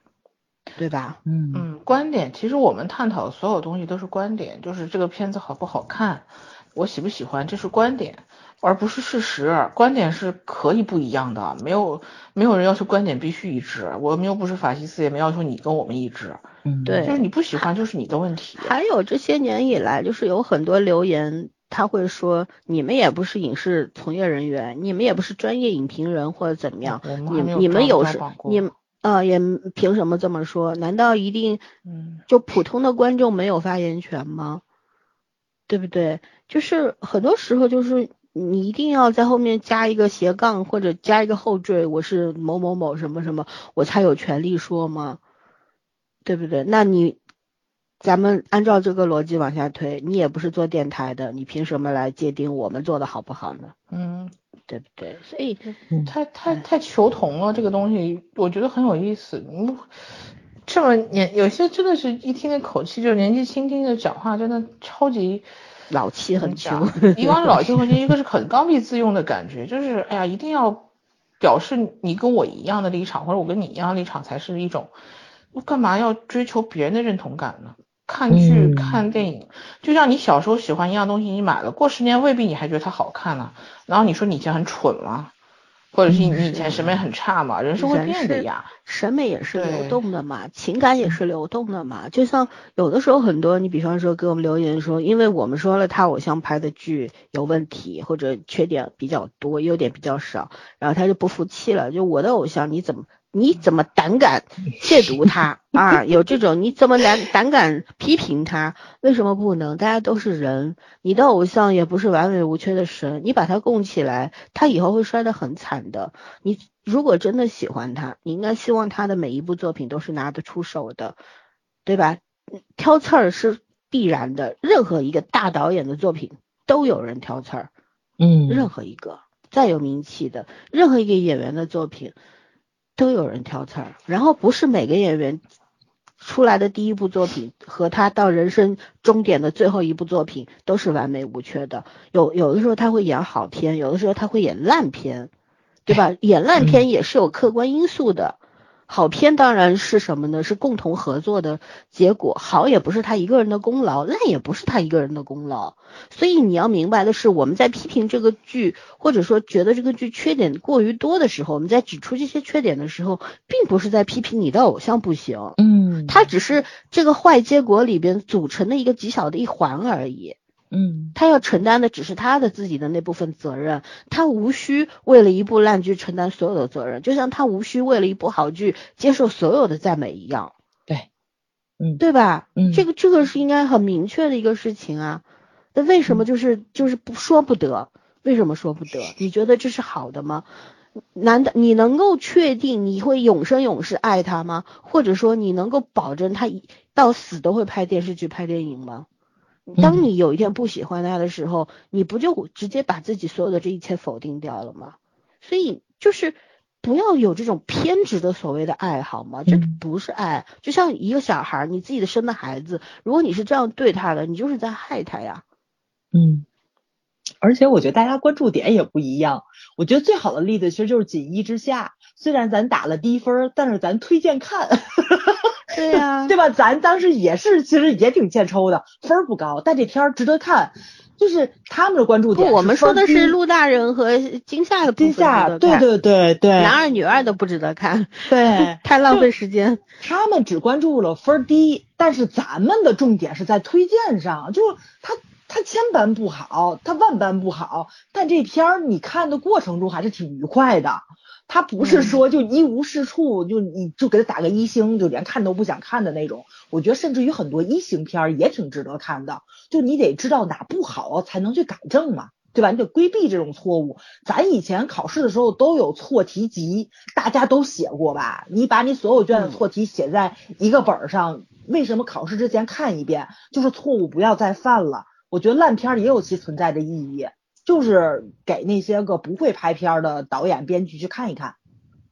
对吧？嗯嗯，观点其实我们探讨的所有东西都是观点，就是这个片子好不好看，我喜不喜欢，这是观点，而不是事实。观点是可以不一样的，没有没有人要求观点必须一致，我们又不是法西斯，也没要求你跟我们一致，嗯，对就是你不喜欢就是你的问题。还有这些年以来，就是有很多留言，他会说你们也不是影视从业人员，你们也不是专业影评人或者怎么样，你你们有时标榜过你们呃也凭什么这么说？难道一定嗯就普通的观众没有发言权吗？对不对？就是很多时候就是你一定要在后面加一个斜杠或者加一个后缀，我是某某某什么什么，我才有权利说吗？对不对？那你咱们按照这个逻辑往下推，你也不是做电台的，你凭什么来界定我们做的好不好呢？嗯，对不对？所以太太太求同了，这个东西我觉得很有意思。嗯这么年有些真的是一听那口气，就是年纪轻轻的讲话，真的超级老气横秋。一个是老气横秋，[laughs] 一个是很刚愎自用的感觉，就是哎呀，一定要表示你跟我一样的立场，或者我跟你一样的立场才是一种。我干嘛要追求别人的认同感呢？看剧、看电影，就像你小时候喜欢一样东西，你买了，过十年未必你还觉得它好看呢。然后你说你以前很蠢吗？或者是你以前审美很差嘛？人是会变的呀，审美也是流动的嘛，情感也是流动的嘛。就像有的时候很多，你比方说给我们留言说，因为我们说了他偶像拍的剧有问题或者缺点比较多，优点比较少，然后他就不服气了。就我的偶像你怎么？你怎么胆敢亵渎他 [laughs] 啊？有这种，你怎么胆胆敢批评他？为什么不能？大家都是人，你的偶像也不是完美无缺的神，你把他供起来，他以后会摔得很惨的。你如果真的喜欢他，你应该希望他的每一部作品都是拿得出手的，对吧？挑刺儿是必然的，任何一个大导演的作品都有人挑刺儿，嗯，任何一个再有名气的，任何一个演员的作品。都有人挑刺儿，然后不是每个演员出来的第一部作品和他到人生终点的最后一部作品都是完美无缺的，有有的时候他会演好片，有的时候他会演烂片，对吧？[laughs] 演烂片也是有客观因素的。好片当然是什么呢？是共同合作的结果。好也不是他一个人的功劳，烂也不是他一个人的功劳。所以你要明白的是，我们在批评这个剧，或者说觉得这个剧缺点过于多的时候，我们在指出这些缺点的时候，并不是在批评你的偶像不行。嗯，他只是这个坏结果里边组成的一个极小的一环而已。嗯，他要承担的只是他的自己的那部分责任，他无需为了一部烂剧承担所有的责任，就像他无需为了一部好剧接受所有的赞美一样。对，嗯，对吧？嗯，这个这个是应该很明确的一个事情啊。那为什么就是就是不说不得？为什么说不得？你觉得这是好的吗？难道你能够确定你会永生永世爱他吗？或者说你能够保证他到死都会拍电视剧、拍电影吗？当你有一天不喜欢他的时候，你不就直接把自己所有的这一切否定掉了吗？所以就是不要有这种偏执的所谓的爱好吗？这不是爱，就像一个小孩，你自己的生的孩子，如果你是这样对他的，你就是在害他呀。嗯，而且我觉得大家关注点也不一样。我觉得最好的例子其实就是《锦衣之下》，虽然咱打了低分，但是咱推荐看。[laughs] 对呀，对吧？咱当时也是，其实也挺欠抽的，分儿不高，但这片儿值得看。就是他们的关注点，我们说的是陆大人和金夏的金夏，对对对对，男二女二都不值得看，对，[laughs] 太浪费时间。他们只关注了分儿低，但是咱们的重点是在推荐上，就是他他千般不好，他万般不好，但这片儿你看的过程中还是挺愉快的。他不是说就一无是处，就你就给他打个一星，就连看都不想看的那种。我觉得甚至于很多一星片也挺值得看的，就你得知道哪不好才能去改正嘛，对吧？你得规避这种错误。咱以前考试的时候都有错题集，大家都写过吧？你把你所有卷的错题写在一个本上，为什么考试之前看一遍？就是错误不要再犯了。我觉得烂片也有其存在的意义。就是给那些个不会拍片的导演、编剧去看一看，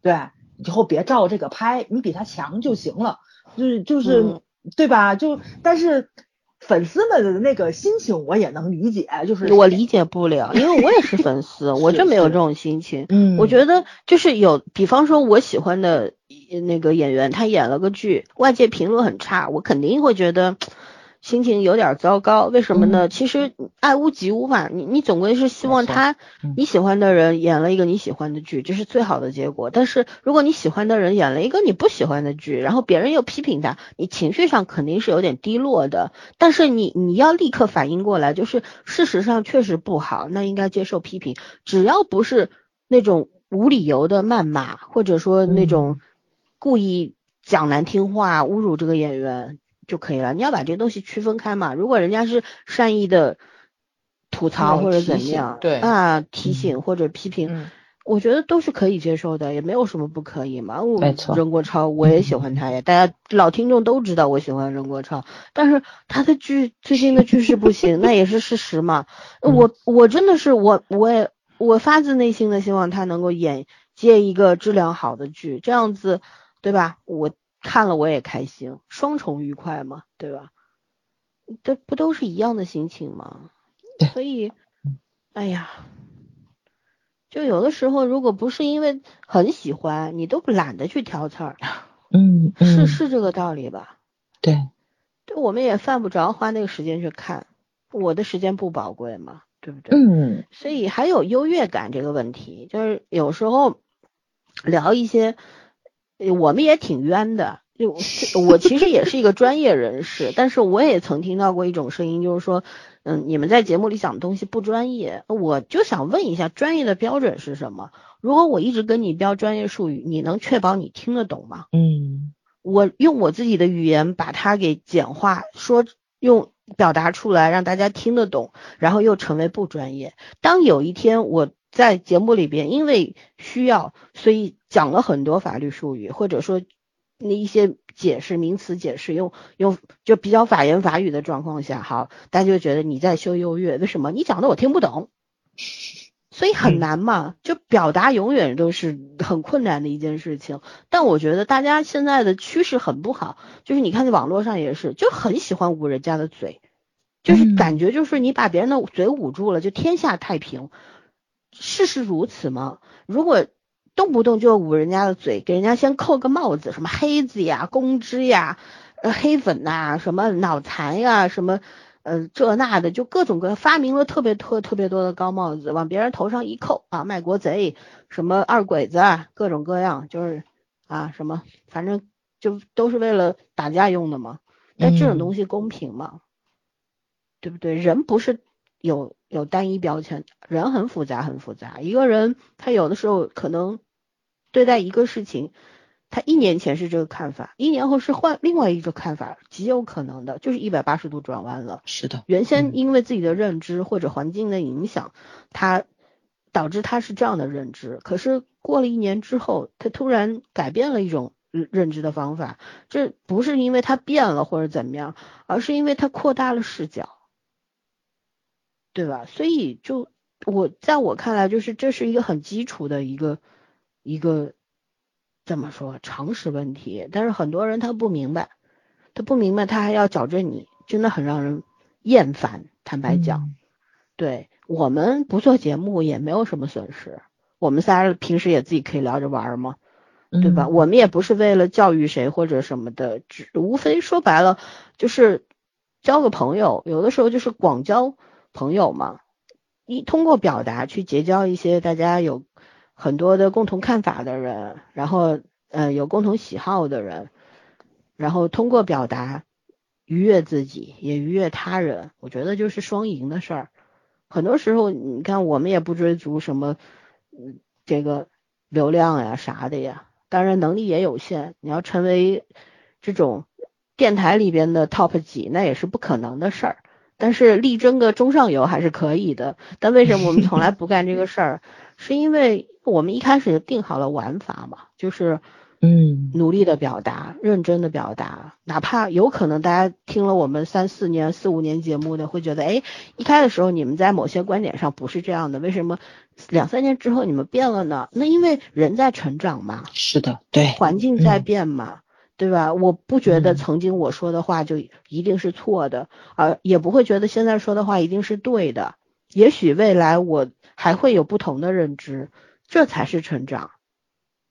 对，以后别照这个拍，你比他强就行了，就是就是，对吧？就但是粉丝们的那个心情我也能理解，就是我理解不了，因为我也是粉丝，[laughs] 我就没有这种心情。嗯，我觉得就是有，比方说我喜欢的那个演员，他演了个剧，外界评论很差，我肯定会觉得。心情有点糟糕，为什么呢？其实爱屋及乌嘛，你你总归是希望他你喜欢的人演了一个你喜欢的剧，这是最好的结果。但是如果你喜欢的人演了一个你不喜欢的剧，然后别人又批评他，你情绪上肯定是有点低落的。但是你你要立刻反应过来，就是事实上确实不好，那应该接受批评。只要不是那种无理由的谩骂，或者说那种故意讲难听话、侮辱这个演员。就可以了，你要把这个东西区分开嘛。如果人家是善意的吐槽或者怎么样，对啊，提醒或者批评，我觉得都是可以接受的，也没有什么不可以嘛。没错，任国超我也喜欢他呀，大家老听众都知道我喜欢任国超，但是他的剧最近的剧是不行，那也是事实嘛。[laughs] 我我真的是我我也我发自内心的希望他能够演接一个质量好的剧，这样子对吧？我看了我也开心，双重愉快嘛，对吧？这不都是一样的心情吗？所以，哎呀，就有的时候，如果不是因为很喜欢，你都懒得去挑刺儿。嗯，是是这个道理吧？对，对，我们也犯不着花那个时间去看，我的时间不宝贵嘛，对不对？嗯。所以还有优越感这个问题，就是有时候聊一些，我们也挺冤的。就我其实也是一个专业人士，但是我也曾听到过一种声音，就是说，嗯，你们在节目里讲的东西不专业。我就想问一下，专业的标准是什么？如果我一直跟你标专业术语，你能确保你听得懂吗？嗯，我用我自己的语言把它给简化，说用表达出来，让大家听得懂，然后又成为不专业。当有一天我在节目里边因为需要，所以讲了很多法律术语，或者说。那一些解释名词解释用用就比较法言法语的状况下，好，大家就觉得你在秀优越，为什么？你讲的我听不懂，所以很难嘛，就表达永远都是很困难的一件事情。但我觉得大家现在的趋势很不好，就是你看在网络上也是，就很喜欢捂人家的嘴，就是感觉就是你把别人的嘴捂住了，就天下太平。事实如此吗？如果。动不动就捂人家的嘴，给人家先扣个帽子，什么黑子呀、公知呀、呃黑粉呐、什么脑残呀、什么呃这那的，就各种各发明了特别特特别多的高帽子，往别人头上一扣啊，卖国贼，什么二鬼子，啊，各种各样，就是啊什么，反正就都是为了打架用的嘛。但这种东西公平吗？对不对？人不是有有单一标签，人很复杂很复杂，一个人他有的时候可能。对待一个事情，他一年前是这个看法，一年后是换另外一个看法，极有可能的，就是一百八十度转弯了。是的，原先因为自己的认知或者环境的影响，他导致他是这样的认知，可是过了一年之后，他突然改变了一种认知的方法，这不是因为他变了或者怎么样，而是因为他扩大了视角，对吧？所以就我在我看来，就是这是一个很基础的一个。一个怎么说常识问题，但是很多人他不明白，他不明白，他还要矫正你，真的很让人厌烦。坦白讲，对我们不做节目也没有什么损失，我们仨平时也自己可以聊着玩嘛，对吧？我们也不是为了教育谁或者什么的，只无非说白了就是交个朋友，有的时候就是广交朋友嘛，一通过表达去结交一些大家有。很多的共同看法的人，然后呃有共同喜好的人，然后通过表达愉悦自己，也愉悦他人，我觉得就是双赢的事儿。很多时候你看我们也不追逐什么这个流量呀啥的呀，当然能力也有限。你要成为这种电台里边的 top 几，那也是不可能的事儿。但是力争个中上游还是可以的。但为什么我们从来不干这个 [laughs] 事儿？是因为我们一开始就定好了玩法嘛，就是嗯，努力的表达，认真的表达，哪怕有可能大家听了我们三四年、四五年节目的，会觉得，哎，一开的时候你们在某些观点上不是这样的，为什么两三年之后你们变了呢？那因为人在成长嘛，是的，对，环境在变嘛。对吧？我不觉得曾经我说的话就一定是错的，而也不会觉得现在说的话一定是对的。也许未来我还会有不同的认知，这才是成长。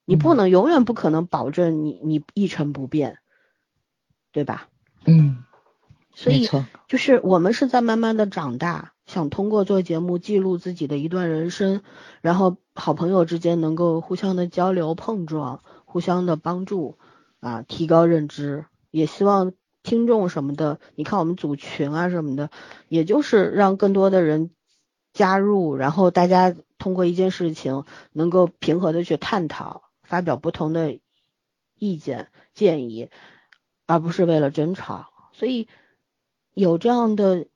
你不能永远不可能保证你你一成不变，对吧？嗯，所以就是我们是在慢慢的长大，想通过做节目记录自己的一段人生，然后好朋友之间能够互相的交流碰撞，互相的帮助。啊，提高认知，也希望听众什么的，你看我们组群啊什么的，也就是让更多的人加入，然后大家通过一件事情能够平和的去探讨，发表不同的意见建议，而不是为了争吵。所以有这样的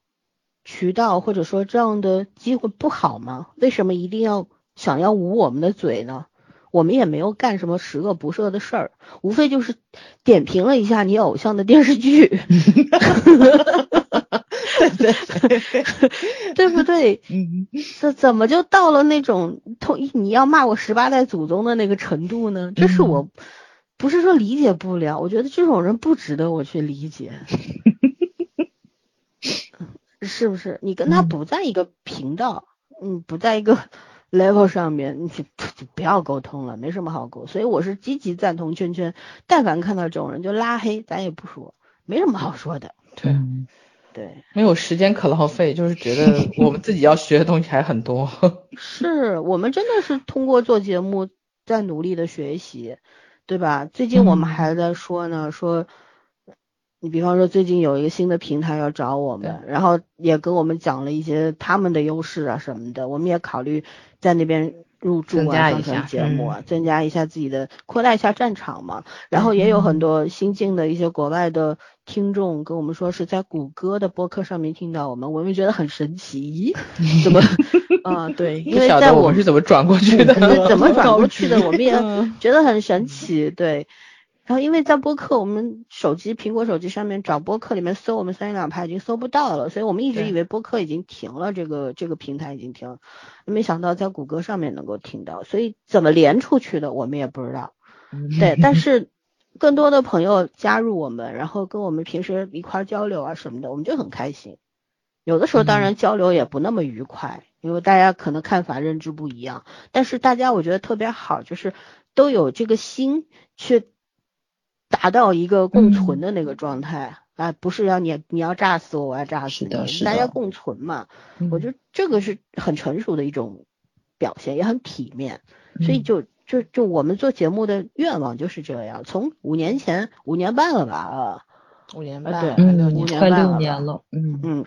渠道或者说这样的机会不好吗？为什么一定要想要捂我们的嘴呢？我们也没有干什么十恶不赦的事儿，无非就是点评了一下你偶像的电视剧，[laughs] 对不对？[laughs] 嗯，这怎么就到了那种同你要骂我十八代祖宗的那个程度呢？这是我不是说理解不了，我觉得这种人不值得我去理解，[laughs] 是不是？你跟他不在一个频道，嗯，不在一个。Level 上面你就不要沟通了，没什么好沟，所以我是积极赞同圈圈，但凡看到这种人就拉黑，咱也不说，没什么好说的。对，对，没有时间可浪费，就是觉得我们自己要学的东西还很多。[laughs] 是我们真的是通过做节目在努力的学习，对吧？最近我们还在说呢，说。你比方说最近有一个新的平台要找我们，然后也跟我们讲了一些他们的优势啊什么的，我们也考虑在那边入驻啊，上传节目啊，增加一下自己的，扩大一下战场嘛。然后也有很多新进的一些国外的听众跟我们说是在谷歌的播客上面听到我们，我们觉得很神奇，怎么？[laughs] 啊，对，因为在我们是怎么转过去的，怎么 [laughs] 转过去的，我们也觉得很神奇，对。然后，因为在播客，我们手机苹果手机上面找播客里面搜我们三言两拍已经搜不到了，所以我们一直以为播客已经停了，这个这个平台已经停了，没想到在谷歌上面能够听到，所以怎么连出去的我们也不知道。对，[laughs] 但是更多的朋友加入我们，然后跟我们平时一块交流啊什么的，我们就很开心。有的时候当然交流也不那么愉快，因为大家可能看法认知不一样，但是大家我觉得特别好，就是都有这个心去。达到一个共存的那个状态啊，不是要你你要炸死我，我要炸死你，大家共存嘛。我觉得这个是很成熟的一种表现，也很体面。所以就就就我们做节目的愿望就是这样。从五年前五年半了吧啊，五年半对，五年快六年了。嗯嗯，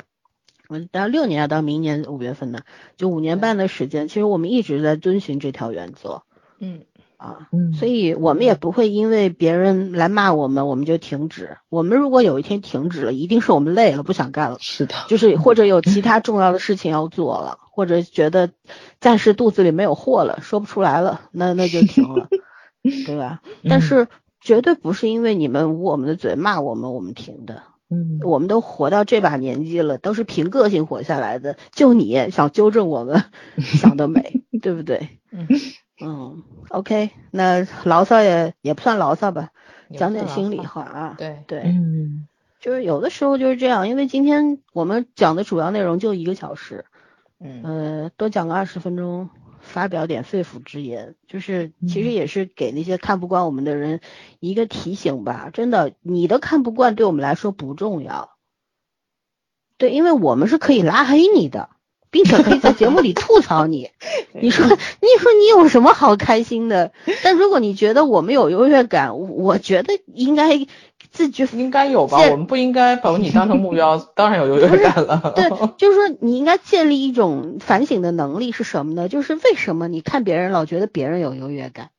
我到六年到明年五月份呢，就五年半的时间，其实我们一直在遵循这条原则。嗯。啊，所以我们也不会因为别人来骂我们，我们就停止。我们如果有一天停止了，一定是我们累了，不想干了。是的，就是或者有其他重要的事情要做了，或者觉得暂时肚子里没有货了，说不出来了，那那就停了，[laughs] 对吧？但是绝对不是因为你们捂我们的嘴骂我们，我们停的。嗯，我们都活到这把年纪了，都是凭个性活下来的。就你想纠正我们，[laughs] 想得美，对不对？嗯。嗯，OK，那牢骚也也不算牢骚吧，讲点心里话啊。对对，嗯，就是有的时候就是这样，因为今天我们讲的主要内容就一个小时，嗯呃，多讲个二十分钟，发表点肺腑之言，就是其实也是给那些看不惯我们的人一个提醒吧。真的，你的看不惯对我们来说不重要，对，因为我们是可以拉黑你的。并且可以在节目里吐槽你，[laughs] 你说你说你有什么好开心的？但如果你觉得我们有优越感，我觉得应该自觉应该有吧？我们不应该把你当成目标，[laughs] 当然有优越感了。对，[laughs] 就是说你应该建立一种反省的能力是什么呢？就是为什么你看别人老觉得别人有优越感，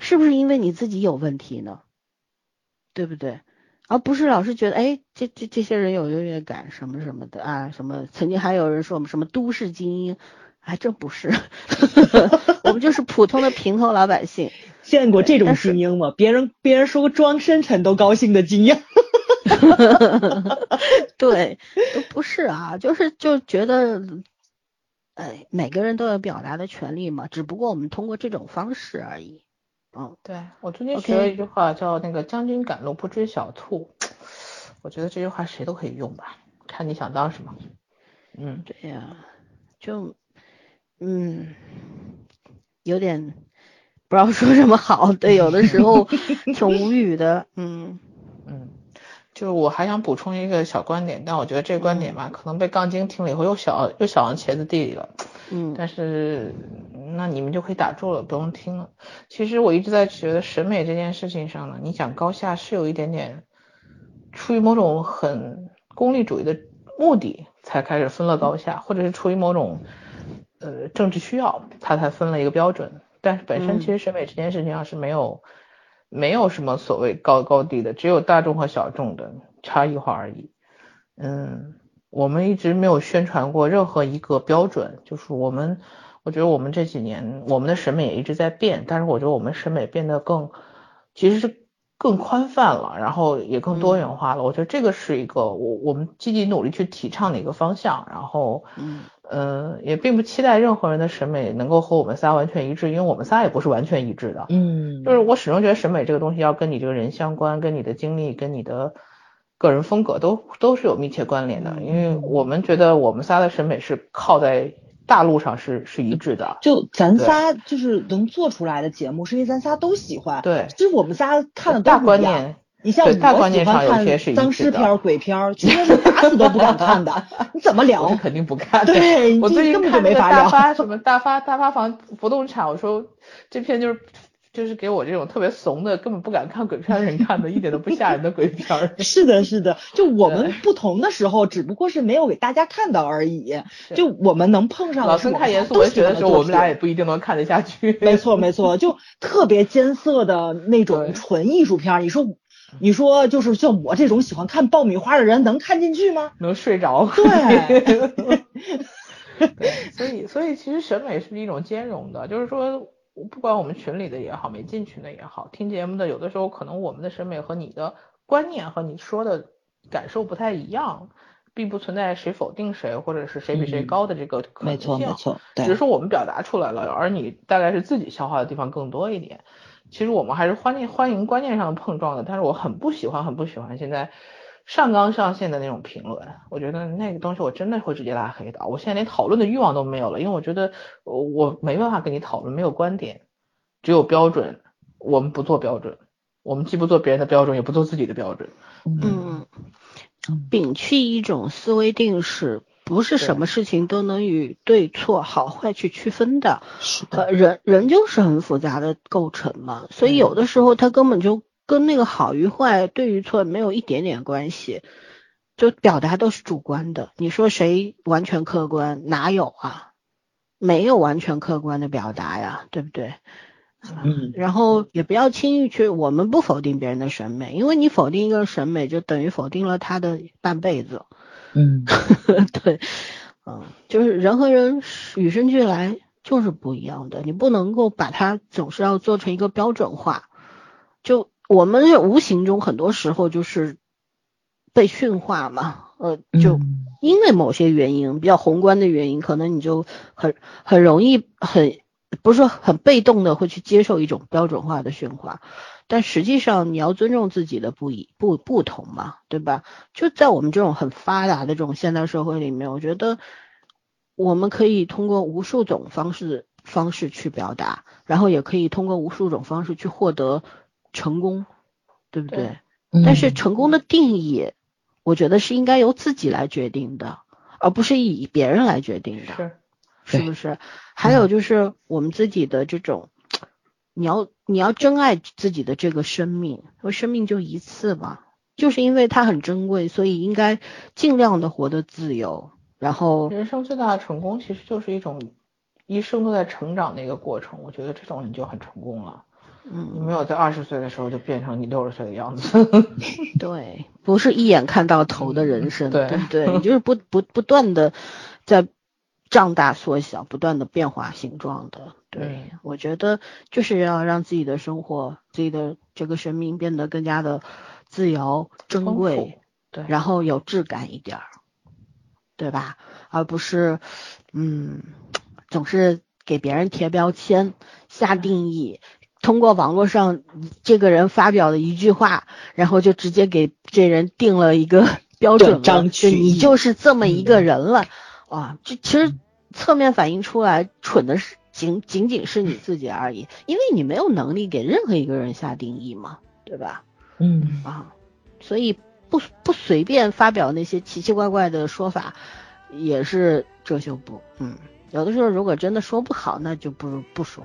是不是因为你自己有问题呢？对不对？而不是老是觉得，哎，这这这些人有优越感什么什么的啊，什么曾经还有人说我们什么都市精英，还真不是，[laughs] 我们就是普通的平头老百姓。[laughs] 见过这种精英吗？别人别人说个装深沉都高兴的精英。[laughs] 对，都不是啊，就是就觉得，哎，每个人都有表达的权利嘛，只不过我们通过这种方式而已。嗯，对我最近学了一句话，叫那个将军赶路不追小兔。我觉得这句话谁都可以用吧，看你想当什么。嗯，对呀，就嗯，有点不知道说什么好，对，有的时候 [laughs] 挺无语的。嗯嗯，就是我还想补充一个小观点，但我觉得这个观点吧，可能被杠精听了以后又小又小往茄子地里了。嗯，但是。那你们就可以打住了，不用听了。其实我一直在觉得审美这件事情上呢，你讲高下是有一点点出于某种很功利主义的目的才开始分了高下，或者是出于某种呃政治需要，他才分了一个标准。但是本身其实审美这件事情上是没有没有什么所谓高高低的，只有大众和小众的差异化而已。嗯，我们一直没有宣传过任何一个标准，就是我们，我觉得我们这几年我们的审美也一直在变，但是我觉得我们审美变得更，其实是更宽泛了，然后也更多元化了。我觉得这个是一个我我们积极努力去提倡的一个方向，然后，嗯呃，也并不期待任何人的审美能够和我们仨完全一致，因为我们仨也不是完全一致的。嗯，就是我始终觉得审美这个东西要跟你这个人相关，跟你的经历，跟你的个人风格都都是有密切关联的。因为我们觉得我们仨的审美是靠在大陆上是是一致的。就咱仨就是能做出来的节目，是因为咱仨都喜欢。对，其实我们仨看的大都不一样。观念，你像大我喜欢看丧一致的尸片儿、鬼片儿，全是打死都不敢看的。[laughs] 你怎么聊我？肯定不看。[laughs] 对，我最近根本就没法聊。发 [laughs] 什么大发大发房不动产，我说这片就是就是给我这种特别怂的，根本不敢看鬼片的人看的，一点都不吓人的鬼片儿。是的，是的，就我们不同的时候，只不过是没有给大家看到而已。就我们能碰上的老是我们孙看严肃文学的时候，我们俩也不一定能看得下去。没错，没错，就特别艰涩的那种纯艺术片儿。你说，你说就是像我这种喜欢看爆米花的人，能看进去吗？能睡着。对，[laughs] 对，所以所以其实审美是一种兼容的，就是说，不管我们群里的也好，没进群的也好，听节目的有的时候可能我们的审美和你的观念和你说的感受不太一样，并不存在谁否定谁或者是谁比谁嗯高的这个可能没错，性。没错，对只是，说我们表达出来了，而你大概是自己消化的地方更多一点。其实我们还是欢迎欢迎观念上的碰撞的，但是我很不喜欢很不喜欢现在上纲上线的那种评论，我觉得那个东西我真的会直接拉黑的。我现在连讨论的欲望都没有了，因为我觉得呃我没办法跟你讨论，没有观点，只有标准，我们不做标准，我们既不做别人的标准，也不做自己的标准。嗯嗯，摒弃一种思维定式，不是什么事情都能与对错好坏去区分的。是的，呃，人人就是很复杂的构成嘛，所以有的时候他根本就跟那个好与坏、对与错没有一点点关系，就表达都是主观的。你说谁完全客观？哪有啊？没有完全客观的表达呀，对不对？嗯，然后也不要轻易去，我们不否定别人的审美，因为你否定一个审美，就等于否定了他的半辈子。嗯，[laughs] 对，嗯，就是人和人与生俱来就是不一样的，你不能够把它总是要做成一个标准化。就我们无形中很多时候就是被驯化嘛，呃，就嗯因为某些原因，比较宏观的原因，可能你就很很容易很不是说很被动的会去接受一种标准化的驯化，但实际上你要尊重自己的不一不不同嘛，对吧？就在我们这种很发达的这种现代社会里面，我觉得我们可以通过无数种方式方式去表达，然后也可以通过无数种方式去获得成功，对不对？但是成功的定义，我觉得是应该由自己来决定的，而不是以别人来决定的，是，是不是？还有就是我们自己的这种，你要你要珍爱自己的这个生命，因为生命就一次嘛，就是因为它很珍贵，所以应该尽量的活得自由，然后人生最大的成功其实就是一种一生都在成长的一个过程。我觉得这种你就很成功了。嗯你嗯，没有在二十岁的时候就变成你六十岁的样子。[laughs] 对，不是一眼看到头的人生，对对对？你就是不不不断的在胀大缩小，不断的变化形状的。对，嗯我觉得就是要让自己的生活、自己的这个生命变得更加的自由、珍贵，对然后有质感一点儿，对吧？而不是嗯，总是给别人贴标签、下定义。通过网络上这个人发表的一句话，然后就直接给这人定了一个 [laughs] 标准了，就你就是这么一个人了。啊，这其实侧面反映出来，蠢的是仅仅仅是你自己而已，因为你没有能力给任何一个人下定义嘛，对吧？嗯啊，所以不不随便发表那些奇奇怪怪的说法，也是遮羞布。嗯，有的时候如果真的说不好，那就不如不说，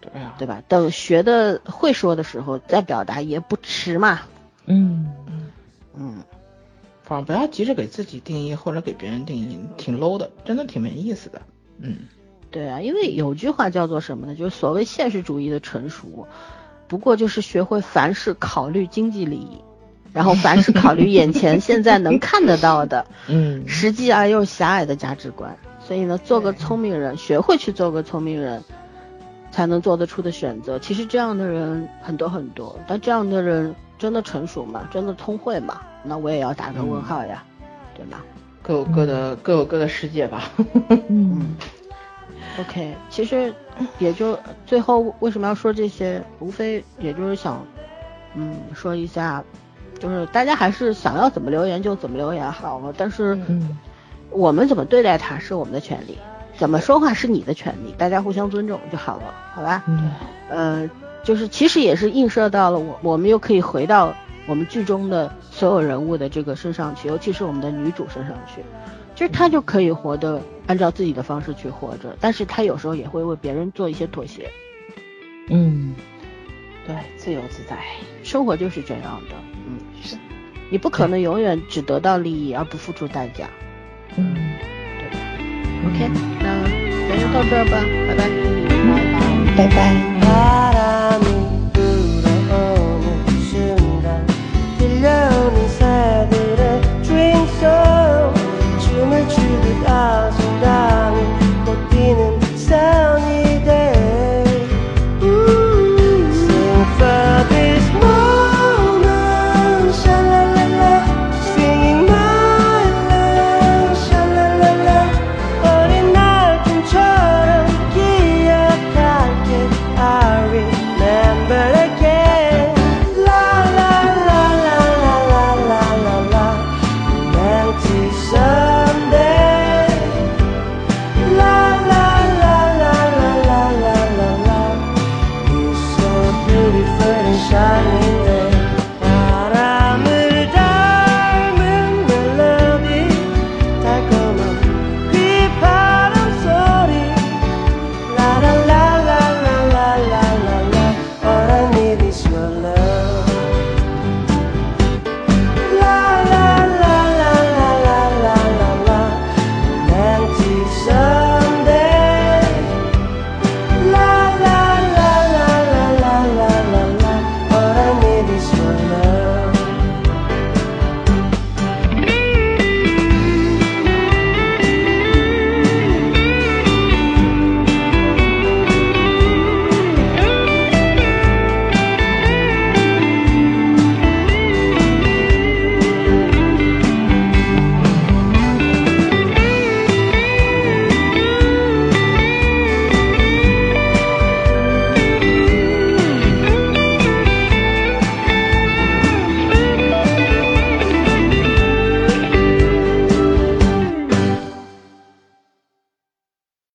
对呀、对吧？等学的会说的时候再表达也不迟嘛。嗯嗯，反正不要急着给自己定义或者给别人定义，挺 low 的，真的挺没意思的。嗯，对啊，因为有句话叫做什么呢？就是所谓现实主义的成熟，不过就是学会凡事考虑经济利益。然后凡事考虑眼前 [laughs] 现在能看得到的，[laughs] 嗯，实际而又狭隘的价值观。所以呢，做个聪明人，学会去做个聪明人，才能做得出的选择。其实这样的人很多很多，但这样的人真的成熟吗？真的聪慧吗？那我也要打个问号呀，对吧？各有各的各有各的世界吧。嗯，OK，其实也就最后为什么要说这些，无非也就是想，嗯，说一下，就是大家还是想要怎么留言就怎么留言好了，但是嗯我们怎么对待他是我们的权利，怎么说话是你的权利，大家互相尊重就好了，好吧？嗯呃，就是其实也是映射到了我，我们又可以回到我们剧中的所有人物的这个身上去，尤其是我们的女主身上去，就是她就可以活得按照自己的方式去活着，但是她有时候也会为别人做一些妥协，嗯对，自由自在。生活就是这样的，嗯，是，你不可能永远只得到利益而不付出代价。嗯，对 OK，那咱就到这儿吧，拜拜。拜拜。